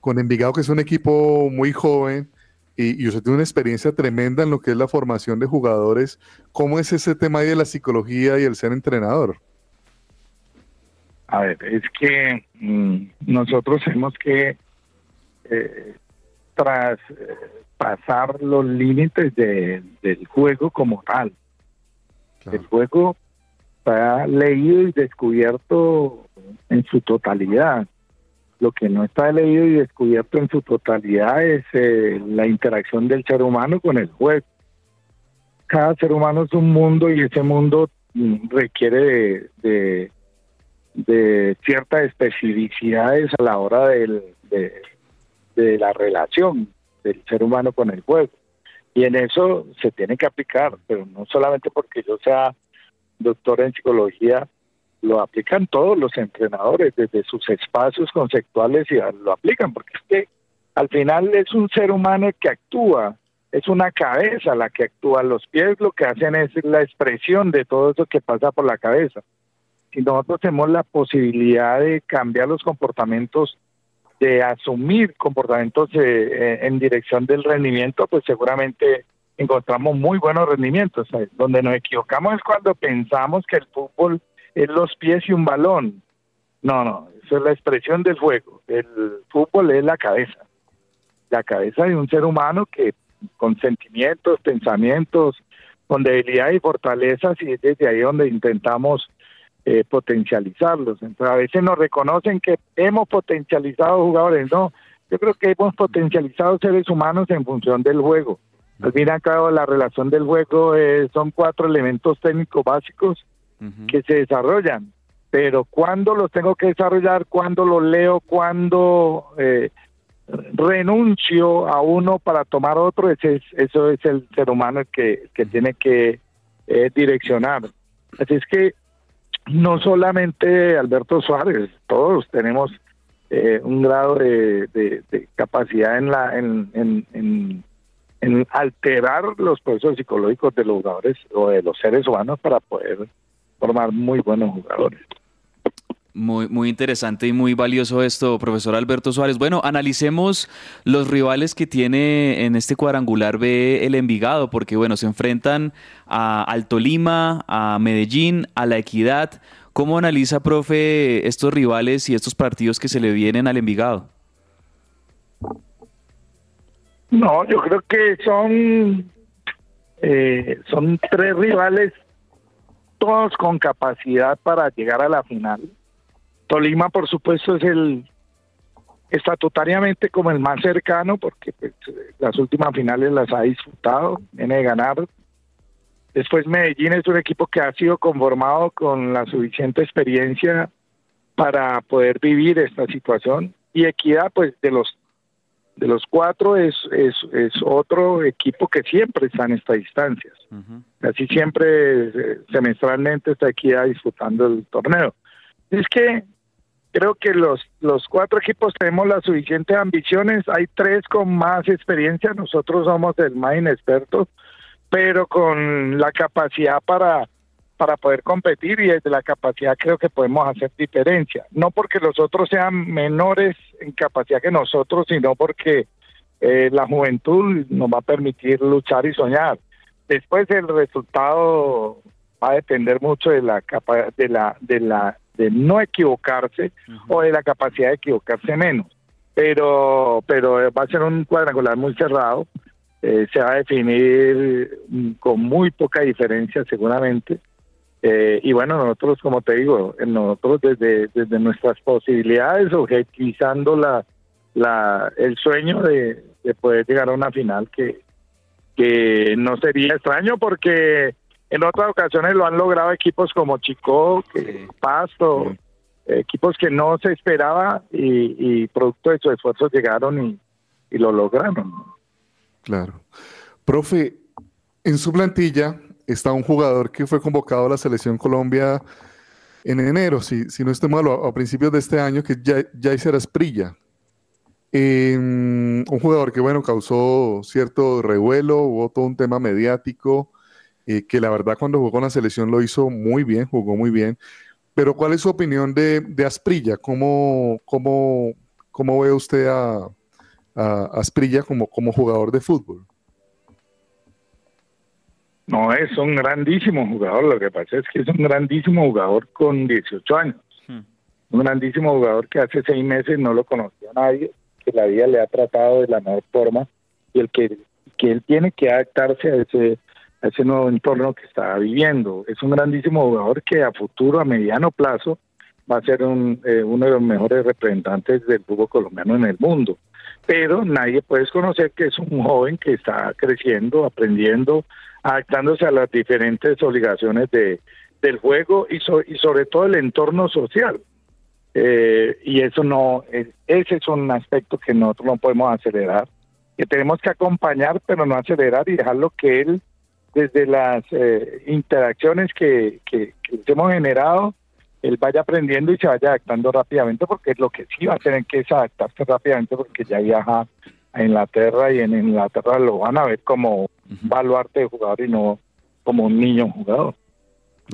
con Envigado, que es un equipo muy joven y, y usted tiene una experiencia tremenda en lo que es la formación de jugadores. ¿Cómo es ese tema ahí de la psicología y el ser entrenador? A ver, es que mm, nosotros tenemos que, eh, tras eh, pasar los límites de- del juego como tal, el juego está leído y descubierto en su totalidad. Lo que no está leído y descubierto en su totalidad es eh, la interacción del ser humano con el juego. Cada ser humano es un mundo y ese mundo mm, requiere de- ciertas especificidades a la hora de, de la relación del ser humano con el juego. Y en eso se tiene que aplicar, pero no solamente porque yo sea doctor en psicología, lo aplican todos los entrenadores desde sus espacios conceptuales y lo aplican, porque es que al final es un ser humano que actúa, es una cabeza la que actúa, los pies lo que hacen es la expresión de todo eso que pasa por la cabeza si nosotros tenemos la posibilidad de cambiar los comportamientos de asumir comportamientos eh, eh, en dirección del rendimiento, pues seguramente encontramos muy buenos rendimientos. Donde nos equivocamos es cuando pensamos que el fútbol es los pies y un balón. No, no, eso es la expresión del juego. El fútbol es la cabeza. La cabeza de un ser humano que con sentimientos, pensamientos, con debilidad y fortalezas, y es desde ahí donde intentamos eh, potencializarlos. Entonces, a veces nos reconocen que hemos potencializado jugadores, no, yo creo que hemos potencializado seres humanos en función del juego. Al fin y la relación del juego eh, son cuatro elementos técnicos básicos que se desarrollan, pero cuando los tengo que desarrollar, cuando los leo, cuando eh, renuncio a uno para tomar otro, ese es, eso es el ser humano que, que tiene que eh, direccionar. Así es que no solamente Alberto Suárez, todos tenemos eh, un grado de, de, capacidad en la en, en, en, alterar los procesos psicológicos de los jugadores o de los seres humanos para poder formar muy buenos jugadores. Muy, muy interesante y muy valioso esto, profesor Alberto Suárez. Bueno, analicemos los rivales que tiene en este cuadrangular B el Envigado, porque bueno, se enfrentan a, al Tolima, a Medellín, a la Equidad. ¿Cómo analiza, profe, estos rivales y estos partidos que se le vienen al Envigado? No, yo creo que son, eh, son tres rivales, todos con capacidad para llegar a la final Tolima, por supuesto, es el estatutariamente como el más cercano porque pues, las últimas finales las ha disfrutado, viene de ganar. Después Medellín es un equipo que ha sido conformado con la suficiente experiencia para poder vivir esta situación y Equidad pues de los de los cuatro es, es, es otro equipo que siempre está en estas distancias. Casi siempre eh, semestralmente está Equidad disputando el torneo. Es que Creo que los, los cuatro equipos tenemos las suficientes ambiciones. Hay tres con más experiencia. Nosotros somos el más inexperto, pero con la capacidad para, para poder competir y desde la capacidad creo que podemos hacer diferencia. No porque los otros sean menores en capacidad que nosotros, sino porque eh, la juventud nos va a permitir luchar y soñar. Después el resultado va a depender mucho de la capa de la de la de no equivocarse o de la capacidad de equivocarse menos. Pero, pero va a ser un cuadrangular muy cerrado, eh, se va a definir mm, con muy poca diferencia seguramente. Eh, y bueno, nosotros, como te digo, nosotros desde, desde nuestras posibilidades, objetivizando la, la, el sueño de, de poder llegar a una final que, que no sería extraño porque en otras ocasiones lo han logrado equipos como Chico, Pasto, equipos que no se esperaba y, producto de sus esfuerzos llegaron y, lo lograron. Claro. Profe, en su plantilla está un jugador que fue convocado a la selección Colombia en enero, si, si no estoy mal, a, principios de este año, que es Jaiser Asprilla. un jugador que, bueno, causó cierto revuelo, hubo todo un tema mediático. Eh, que la verdad cuando jugó con la selección lo hizo muy bien, jugó muy bien. Pero ¿cuál es su opinión de, de Asprilla? ¿Cómo, cómo, cómo ve usted a, a Asprilla como, como jugador de fútbol? No, es un grandísimo jugador. Lo que pasa es que es un grandísimo jugador con 18 años. Hmm. Un grandísimo jugador que hace seis meses no lo conocía nadie, que la vida le ha tratado de la mejor forma y el que, que él tiene que adaptarse a ese ese nuevo entorno que está viviendo. Es un grandísimo jugador que a futuro, a mediano plazo, va a ser un, eh, uno de los mejores representantes del fútbol colombiano en el mundo. Pero nadie puede desconocer que es un joven que está creciendo, aprendiendo, adaptándose a las diferentes obligaciones de, del juego y, y sobre todo el entorno social. Eh, y eso no, ese es un aspecto que nosotros no podemos acelerar, que tenemos que acompañar, pero no acelerar y dejarlo que él desde las eh, interacciones que, que, hemos generado, él vaya aprendiendo y se vaya adaptando rápidamente, porque es lo que sí va a tener que es adaptarse rápidamente, porque ya viaja a Inglaterra y en Inglaterra lo van a ver como un baluarte de jugador y no como un niño jugador.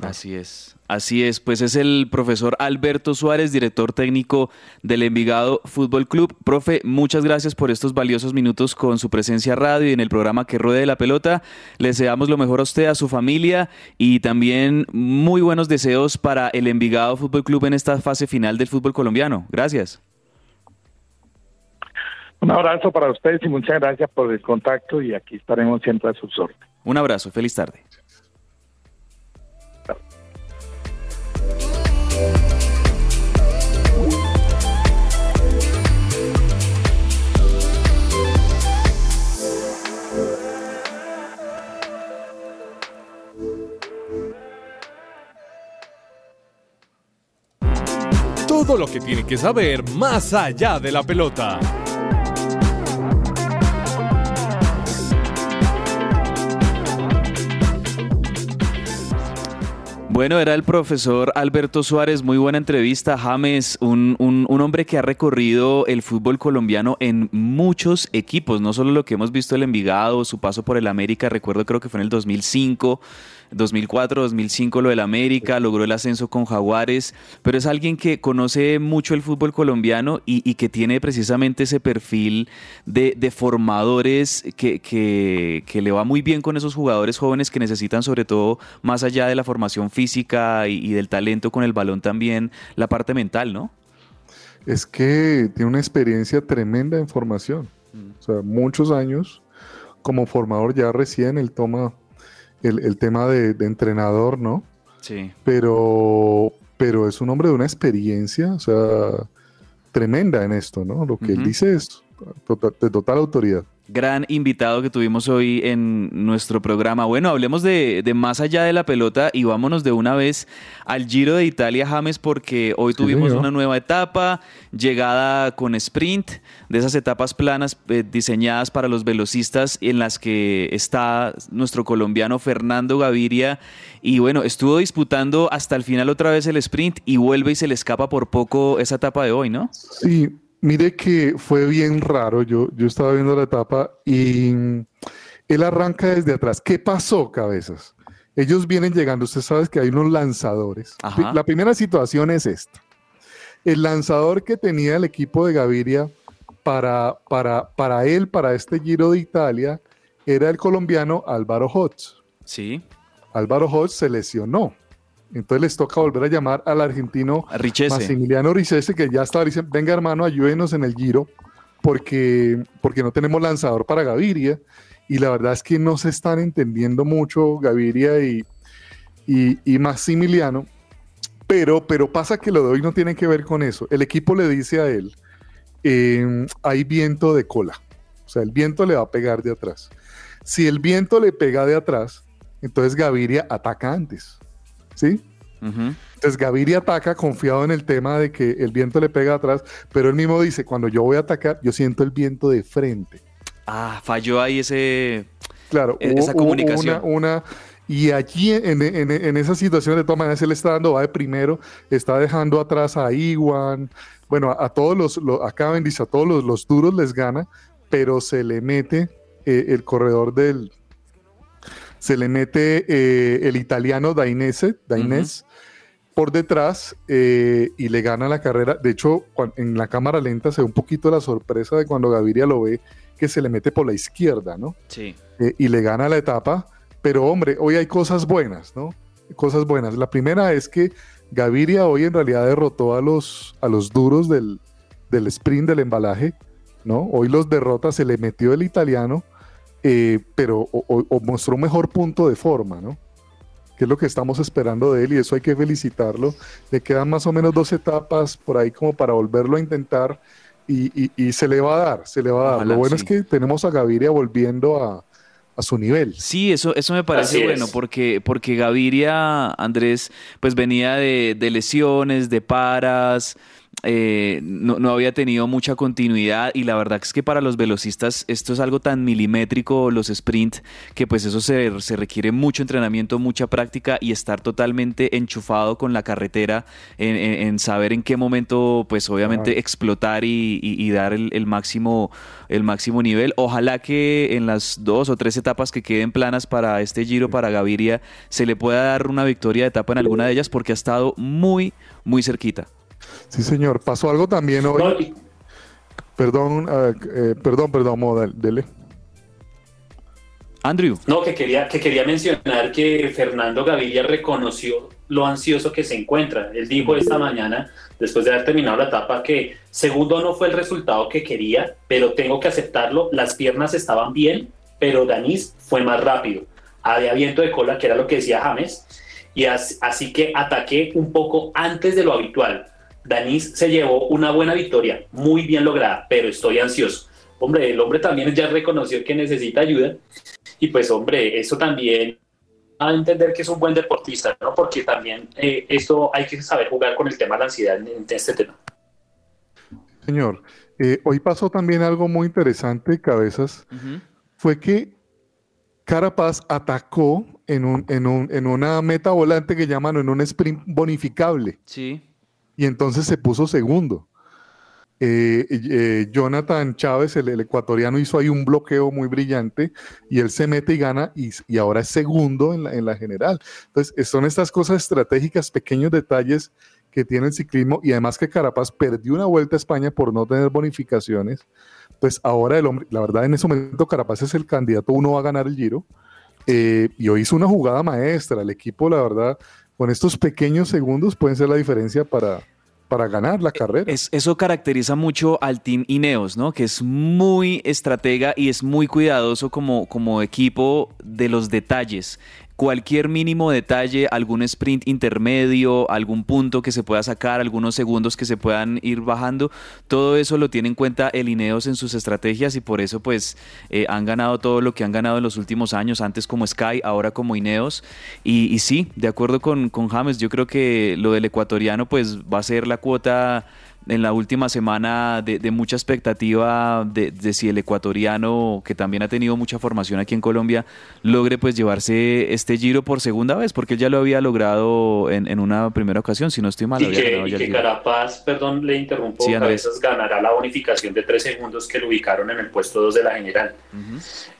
Así es. Así es, pues es el profesor Alberto Suárez, director técnico del Envigado Fútbol Club. Profe, muchas gracias por estos valiosos minutos con su presencia radio y en el programa Que Ruede la Pelota. Le deseamos lo mejor a usted, a su familia y también muy buenos deseos para el Envigado Fútbol Club en esta fase final del fútbol colombiano. Gracias. Un abrazo para ustedes y muchas gracias por el contacto y aquí estaremos siempre a sus órdenes. Un abrazo, feliz tarde. Todo lo que tiene que saber más allá de la pelota. Bueno, era el profesor Alberto Suárez, muy buena entrevista. James, un, un, un, hombre que ha recorrido el fútbol colombiano en muchos equipos, no solo lo que hemos visto el Envigado, su paso por el América, recuerdo creo que fue en el 2005, 2004, 2005 lo del América, logró el ascenso con Jaguares, pero es alguien que conoce mucho el fútbol colombiano y, y que tiene precisamente ese perfil de, de formadores que, que, que, le va muy bien con esos jugadores jóvenes que necesitan sobre todo, más allá de la formación física y, y del talento con el balón también, la parte mental, ¿no? Es que tiene una experiencia tremenda en formación. O sea, muchos años como formador ya recién él toma el, el tema de, de, entrenador, ¿no? Sí. Pero, pero es un hombre de una experiencia, o sea, tremenda en esto, ¿no? Lo que uh -huh. él dice es total, de total autoridad gran invitado que tuvimos hoy en nuestro programa. Bueno, hablemos de, de, más allá de la pelota y vámonos de una vez al Giro de Italia, James, porque hoy sí, tuvimos señor. una nueva etapa, llegada con sprint, de esas etapas planas eh, diseñadas para los velocistas en las que está nuestro colombiano Fernando Gaviria. Y bueno, estuvo disputando hasta el final otra vez el sprint y vuelve y se le escapa por poco esa etapa de hoy, ¿no? Sí, Mire que fue bien raro, yo, yo estaba viendo la etapa y él arranca desde atrás. ¿Qué pasó, cabezas? Ellos vienen llegando, usted sabe que hay unos lanzadores. Ajá. La primera situación es esta. El lanzador que tenía el equipo de Gaviria para, para, para él, para este Giro de Italia, era el colombiano Álvaro Hotz. Sí. Álvaro Hotz se lesionó. Entonces les toca volver a llamar al argentino Richese. Massimiliano Richese, que ya estaba diciendo, venga hermano, ayúdenos en el giro, porque, porque no tenemos lanzador para Gaviria. Y la verdad es que no se están entendiendo mucho Gaviria y, y, y Massimiliano. Pero, pero pasa que lo de hoy no tiene que ver con eso. El equipo le dice a él, eh, hay viento de cola. O sea, el viento le va a pegar de atrás. Si el viento le pega de atrás, entonces Gaviria ataca antes. ¿Sí? Uh -huh. Entonces Gaviria ataca confiado en el tema de que el viento le pega atrás, pero él mismo dice, cuando yo voy a atacar, yo siento el viento de frente. Ah, falló ahí ese... Claro, esa hubo, comunicación. Hubo una, una, y allí en, en, en, esa situación de todas maneras él está dando, va de primero, está dejando atrás a Iwan, bueno, a, a todos los, los, a Cavendish, a todos los, los duros les gana, pero se le mete eh, el corredor del, se le mete eh, el italiano Dainese, uh -huh. por detrás eh, y le gana la carrera. De hecho, en la cámara lenta se ve un poquito la sorpresa de cuando Gaviria lo ve que se le mete por la izquierda, ¿no? Sí. Eh, y le gana la etapa. Pero hombre, hoy hay cosas buenas, ¿no? Cosas buenas. La primera es que Gaviria hoy en realidad derrotó a los, a los duros del, del sprint del embalaje, ¿no? Hoy los derrota, se le metió el italiano eh, pero o, o, mostró un mejor punto de forma, ¿no? Que es lo que estamos esperando de él y eso hay que felicitarlo. Le quedan más o menos dos etapas por ahí como para volverlo a intentar y, y, y se le va a dar, se le va a dar. Ojalá, lo bueno sí. es que tenemos a Gaviria volviendo a, a su nivel. Sí, eso, eso me parece Así bueno, es. porque, porque Gaviria, Andrés, pues venía de, de lesiones, de paras, eh, no, no, había tenido mucha continuidad y la verdad es que para los velocistas esto es algo tan milimétrico, los sprint, que pues eso se, se requiere mucho entrenamiento, mucha práctica y estar totalmente enchufado con la carretera en, en, saber en qué momento pues obviamente explotar y, y, dar el, el, máximo, el máximo nivel. Ojalá que en las dos o tres etapas que queden planas para este giro, para Gaviria, se le pueda dar una victoria de etapa en alguna de ellas porque ha estado muy, muy cerquita. Sí, señor. Pasó algo también hoy. Perdón, eh, perdón, perdón, Moda, dele. Andrew. No, que quería, que quería mencionar que Fernando Gaviria reconoció lo ansioso que se encuentra. Él dijo esta mañana, después de haber terminado la etapa, que segundo no fue el resultado que quería, pero tengo que aceptarlo. Las piernas estaban bien, pero Danis fue más rápido. Había viento de cola, que era lo que decía James, y así que ataqué un poco antes de lo habitual Danis se llevó una buena victoria, muy bien lograda, pero estoy ansioso. Hombre, el hombre también ya reconoció que necesita ayuda y pues hombre, eso también a entender que es un buen deportista, ¿no? Porque también eh, esto hay que saber jugar con el tema de la ansiedad en, este tema. Señor, eh, hoy pasó también algo muy interesante, Cabezas, fue que Carapaz atacó en, un, en, un, en una meta volante que llaman en un sprint bonificable. Sí y entonces se puso segundo. Eh, eh, Jonathan Chávez, el, ecuatoriano, hizo ahí un bloqueo muy brillante y él se mete y gana y, ahora es segundo en la, en la, general. Entonces, son estas cosas estratégicas, pequeños detalles que tiene el ciclismo y además que Carapaz perdió una vuelta a España por no tener bonificaciones. Pues ahora el hombre, la verdad en ese momento Carapaz es el candidato, uno va a ganar el giro. Eh, y hoy hizo una jugada maestra. El equipo, la verdad, con estos pequeños segundos pueden ser la diferencia para, para ganar la carrera. eso caracteriza mucho al Team Ineos, ¿no? Que es muy estratega y es muy cuidadoso como, como equipo de los detalles cualquier mínimo detalle, algún sprint intermedio, algún punto que se pueda sacar, algunos segundos que se puedan ir bajando, todo eso lo tiene en cuenta el Ineos en sus estrategias y por eso pues eh, han ganado todo lo que han ganado en los últimos años, antes como Sky, ahora como Ineos. Y, sí, de acuerdo con, con James, yo creo que lo del ecuatoriano pues va a ser la cuota en la última semana de, mucha expectativa de, si el ecuatoriano, que también ha tenido mucha formación aquí en Colombia, logre pues llevarse este giro por segunda vez, porque él ya lo había logrado en, una primera ocasión, si no estoy mal. Y que, Carapaz, perdón, le interrumpo, sí, ganará la bonificación de tres segundos que lo ubicaron en el puesto 2 de la general.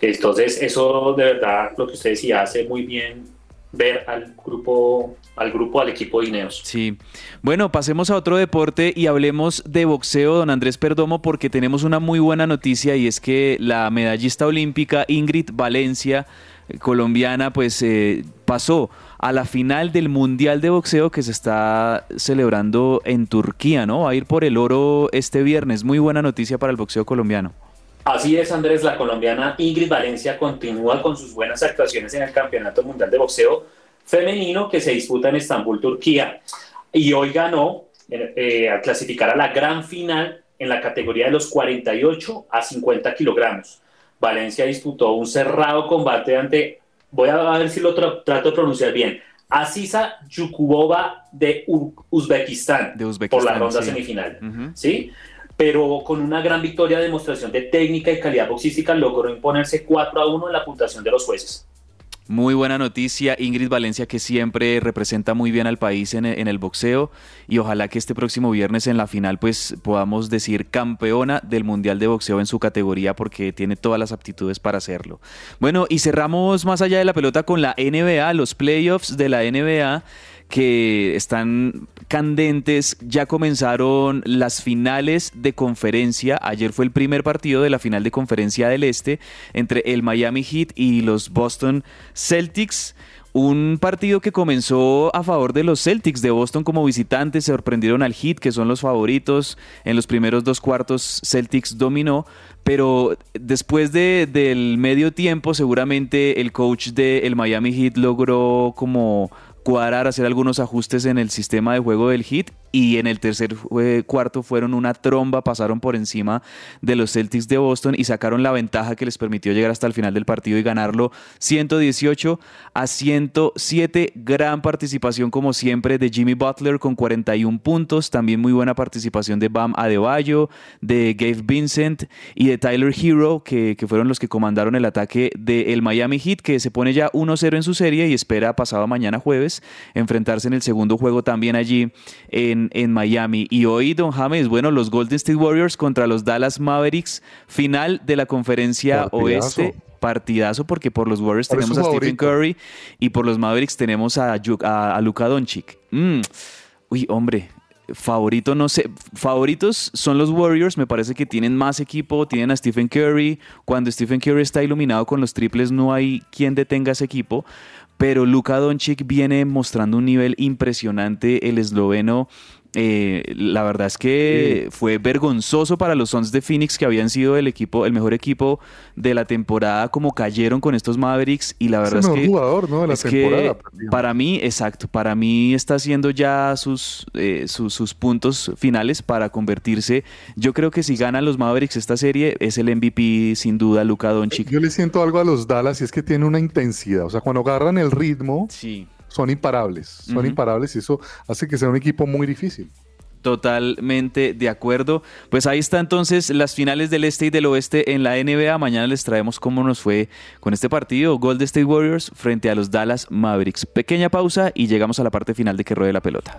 Entonces, eso de verdad, lo que usted decía, hace muy bien ver al grupo al grupo, al equipo de Ineos. Sí. Bueno, pasemos a otro deporte y hablemos de boxeo, don Andrés Perdomo, porque tenemos una muy buena noticia y es que la medallista olímpica Ingrid Valencia, eh, colombiana, pues eh, pasó a la final del Mundial de Boxeo que se está celebrando en Turquía, ¿no? Va a ir por el oro este viernes. Muy buena noticia para el boxeo colombiano. Así es, Andrés, la colombiana Ingrid Valencia continúa con sus buenas actuaciones en el Campeonato Mundial de Boxeo femenino que se disputa en Estambul, Turquía. Y hoy ganó eh, a clasificar a la gran final en la categoría de los 48 a 50 kilogramos. Valencia disputó un cerrado combate ante, voy a ver si lo trato de pronunciar bien, Asisa Yukubova de Uzbekistán, por la ronda semifinal. ¿sí? Pero con una gran victoria, demostración de técnica y calidad boxística, logró imponerse 4 a 1 en la puntuación de los jueces. Muy buena noticia, Ingrid Valencia que siempre representa muy bien al país en, el boxeo y ojalá que este próximo viernes en la final pues podamos decir campeona del Mundial de Boxeo en su categoría porque tiene todas las aptitudes para hacerlo. Bueno, y cerramos más allá de la pelota con la NBA, los playoffs de la NBA que están candentes. Ya comenzaron las finales de conferencia. Ayer fue el primer partido de la final de conferencia del Este entre el Miami Heat y los Boston Celtics. Un partido que comenzó a favor de los Celtics de Boston como visitantes, se sorprendieron al Heat, que son los favoritos. En los primeros dos cuartos Celtics dominó, pero después del medio tiempo seguramente el coach del Miami Heat logró como cuadrar, hacer algunos ajustes en el sistema de juego del Heat y en el tercer eh, cuarto fueron una tromba, pasaron por encima de los Celtics de Boston y sacaron la ventaja que les permitió llegar hasta el final del partido y ganarlo 118 a 107. Gran participación como siempre de Jimmy Butler con 41 puntos, también muy buena participación de Bam Adebayo, de Gabe Vincent y de Tyler Hero, que, fueron los que comandaron el ataque del Miami Heat, que se pone ya 1-0 en su serie y espera pasado mañana jueves enfrentarse en el segundo juego también allí en en, Miami. Y hoy, don James, bueno, los Golden State Warriors contra los Dallas Mavericks, final de la conferencia oeste partidazo porque por los Warriors tenemos a Stephen Curry y por los Mavericks tenemos a, a, Luka Doncic. Mm. Uy, hombre, favorito no sé, favoritos son los Warriors, me parece que tienen más equipo, tienen a Stephen Curry, cuando Stephen Curry está iluminado con los triples no hay quien detenga ese equipo, pero Luka Doncic viene mostrando un nivel impresionante, el esloveno eh, la verdad es que fue vergonzoso para los Suns de Phoenix que habían sido el equipo, el mejor equipo de la temporada, como cayeron con estos Mavericks y la verdad es, que, jugador, ¿no? de la temporada, para mí, exacto, para mí está haciendo ya sus, eh, sus, puntos finales para convertirse. Yo creo que si ganan los Mavericks esta serie es el MVP sin duda, Luka Doncic. Yo le siento algo a los Dallas y es que tiene una intensidad, o sea, cuando agarran el ritmo. Sí son imparables, son imparables y eso hace que sea un equipo muy difícil. Totalmente de acuerdo. Pues ahí está entonces las finales del este y del oeste en la NBA. Mañana les traemos cómo nos fue con este partido. Golden State Warriors frente a los Dallas Mavericks. Pequeña pausa y llegamos a la parte final de que ruede la pelota.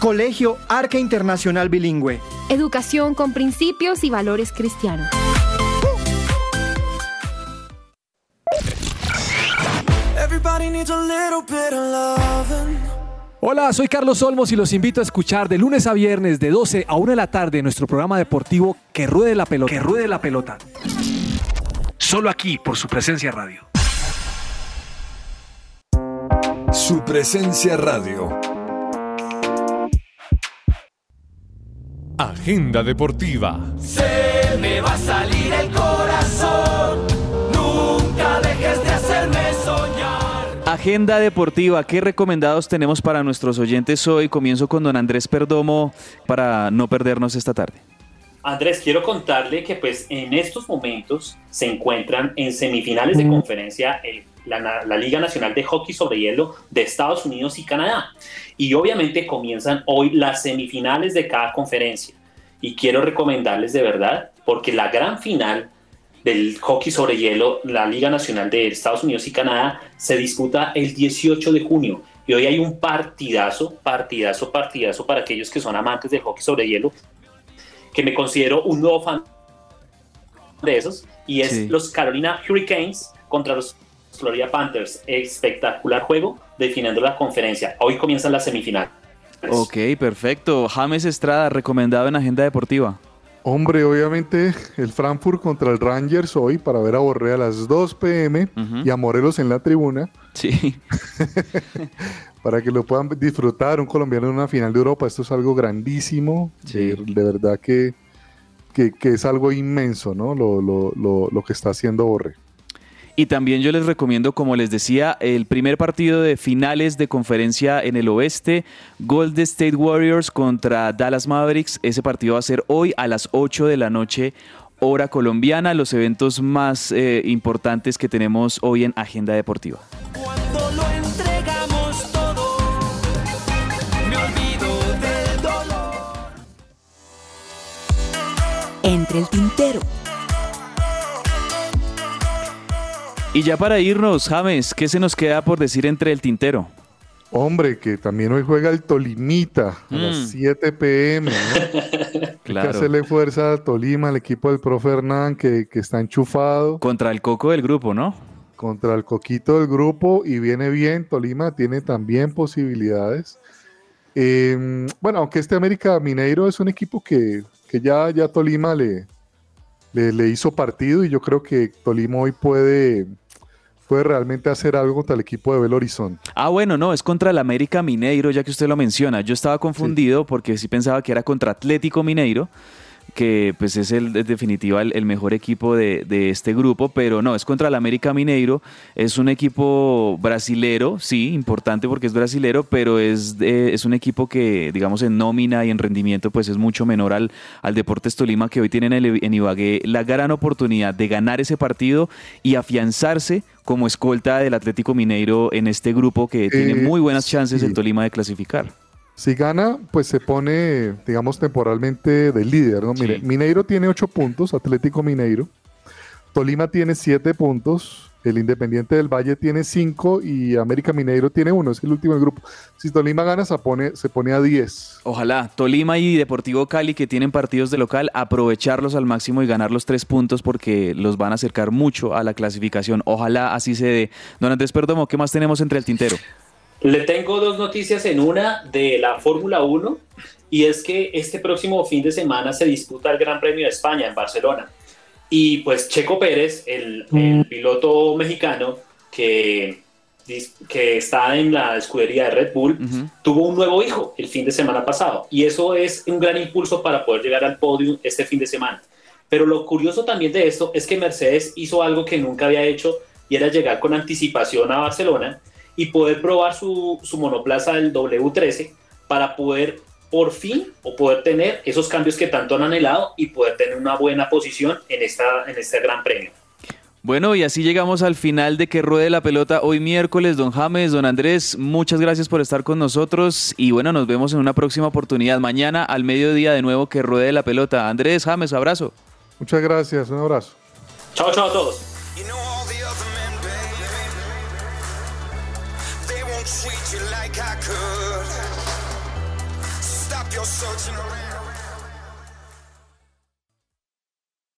Colegio Arca Internacional Bilingüe. Educación con principios y valores cristianos. Hola, soy Carlos Olmos y los invito a escuchar de lunes a viernes de 12 a 1 de la tarde nuestro programa deportivo Que Ruede la Pelota. Que Ruede la Pelota. Solo aquí por su presencia radio. Su presencia radio. Agenda deportiva. Se me va a salir el corazón. Nunca dejes de hacerme soñar. Agenda deportiva, ¿qué recomendados tenemos para nuestros oyentes hoy? Comienzo con don Andrés Perdomo para no perdernos esta tarde. Andrés, quiero contarle que pues en estos momentos se encuentran en semifinales de conferencia el la, Liga Nacional de Hockey sobre Hielo de Estados Unidos y Canadá. Y obviamente comienzan hoy las semifinales de cada conferencia. Y quiero recomendarles de verdad, porque la gran final del hockey sobre hielo, la Liga Nacional de Estados Unidos y Canadá, se disputa el 18 de junio. Y hoy hay un partidazo, partidazo, partidazo para aquellos que son amantes del hockey sobre hielo, que me considero un nuevo fan de esos, y es los Carolina Hurricanes contra los Florida Panthers. Espectacular juego definiendo la conferencia. Hoy comienzan las semifinales. Ok, perfecto. James Estrada, recomendado en Agenda Deportiva. Hombre, obviamente el Frankfurt contra el Rangers hoy para ver a Borré a las 2 pm y a Morelos en la tribuna. Sí. para que lo puedan disfrutar, un colombiano en una final de Europa, esto es algo grandísimo. De, verdad que, que, es algo inmenso, ¿no? Lo, lo, lo, lo que está haciendo Borré. Y también yo les recomiendo, como les decía, el primer partido de finales de conferencia en el oeste, Golden State Warriors contra Dallas Mavericks. Ese partido va a ser hoy a las 8 de la noche, hora colombiana, los eventos más eh, importantes que tenemos hoy en Agenda Deportiva. Cuando lo Entre el tintero. Y ya para irnos, James, ¿qué se nos queda por decir entre el tintero? Hombre, que también hoy juega el Tolimita a las Mm. 7 pm, ¿no? Hay que hacerle fuerza a Tolima, al equipo del profe Hernán, que, que está enchufado. Contra el coco del grupo, ¿no? Contra el coquito del grupo y viene bien. Tolima tiene también posibilidades. Eh, bueno, aunque este América Mineiro es un equipo que, que ya, ya Tolima le, le, le hizo partido y yo creo que Tolima hoy puede, puede realmente hacer algo contra el equipo de Belo Horizonte. Ah, bueno, no, es contra el América Mineiro, ya que usted lo menciona. Yo estaba confundido porque sí pensaba que era contra Atlético Mineiro, que pues es el, en definitiva el, el mejor equipo de, de este grupo, pero no, es contra el América Mineiro. Es un equipo brasilero, sí, importante porque es brasilero, pero es, de- es un equipo que, digamos, en nómina y en rendimiento, pues es mucho menor al, al Deportes Tolima, que hoy tienen en Ibagué la gran oportunidad de ganar ese partido y afianzarse como escolta del Atlético Mineiro en este grupo que tiene Eh, muy buenas chances sí. el Tolima de clasificar. Si gana, pues se pone, digamos, temporalmente de líder, ¿no? Mire, Mineiro tiene 8 puntos, Atlético Mineiro. Tolima tiene 7 puntos, el Independiente del Valle tiene 5 y América Mineiro tiene 1, es el último del grupo. Si Tolima gana, se pone, se pone a 10. Ojalá Tolima y Deportivo Cali, que tienen partidos de local, aprovecharlos al máximo y ganar los tres puntos porque los van a acercar mucho a la clasificación. Ojalá así se dé. Don Andrés Perdomo, ¿qué más tenemos entre el tintero? Le tengo dos noticias en una de la Fórmula 1 y es que este próximo fin de semana se disputa el Gran Premio de España en Barcelona. Y pues Checo Pérez, el, el piloto mexicano que, que está en la escudería de Red Bull, tuvo un nuevo hijo el fin de semana pasado y eso es un gran impulso para poder llegar al podio este fin de semana. Pero lo curioso también de esto es que Mercedes hizo algo que nunca había hecho y era llegar con anticipación a Barcelona y poder probar su, su monoplaza del W13 para poder por fin o poder tener esos cambios que tanto han anhelado y poder tener una buena posición en, esta, en este gran premio. Bueno, y así llegamos al final de que ruede la pelota hoy miércoles. Don James, don Andrés, muchas gracias por estar con nosotros y bueno, nos vemos en una próxima oportunidad. Mañana al mediodía de nuevo que ruede la pelota. Andrés, James, abrazo. Muchas gracias, un abrazo. Chao, chao a todos. They treat you like I could. Stop your searching around.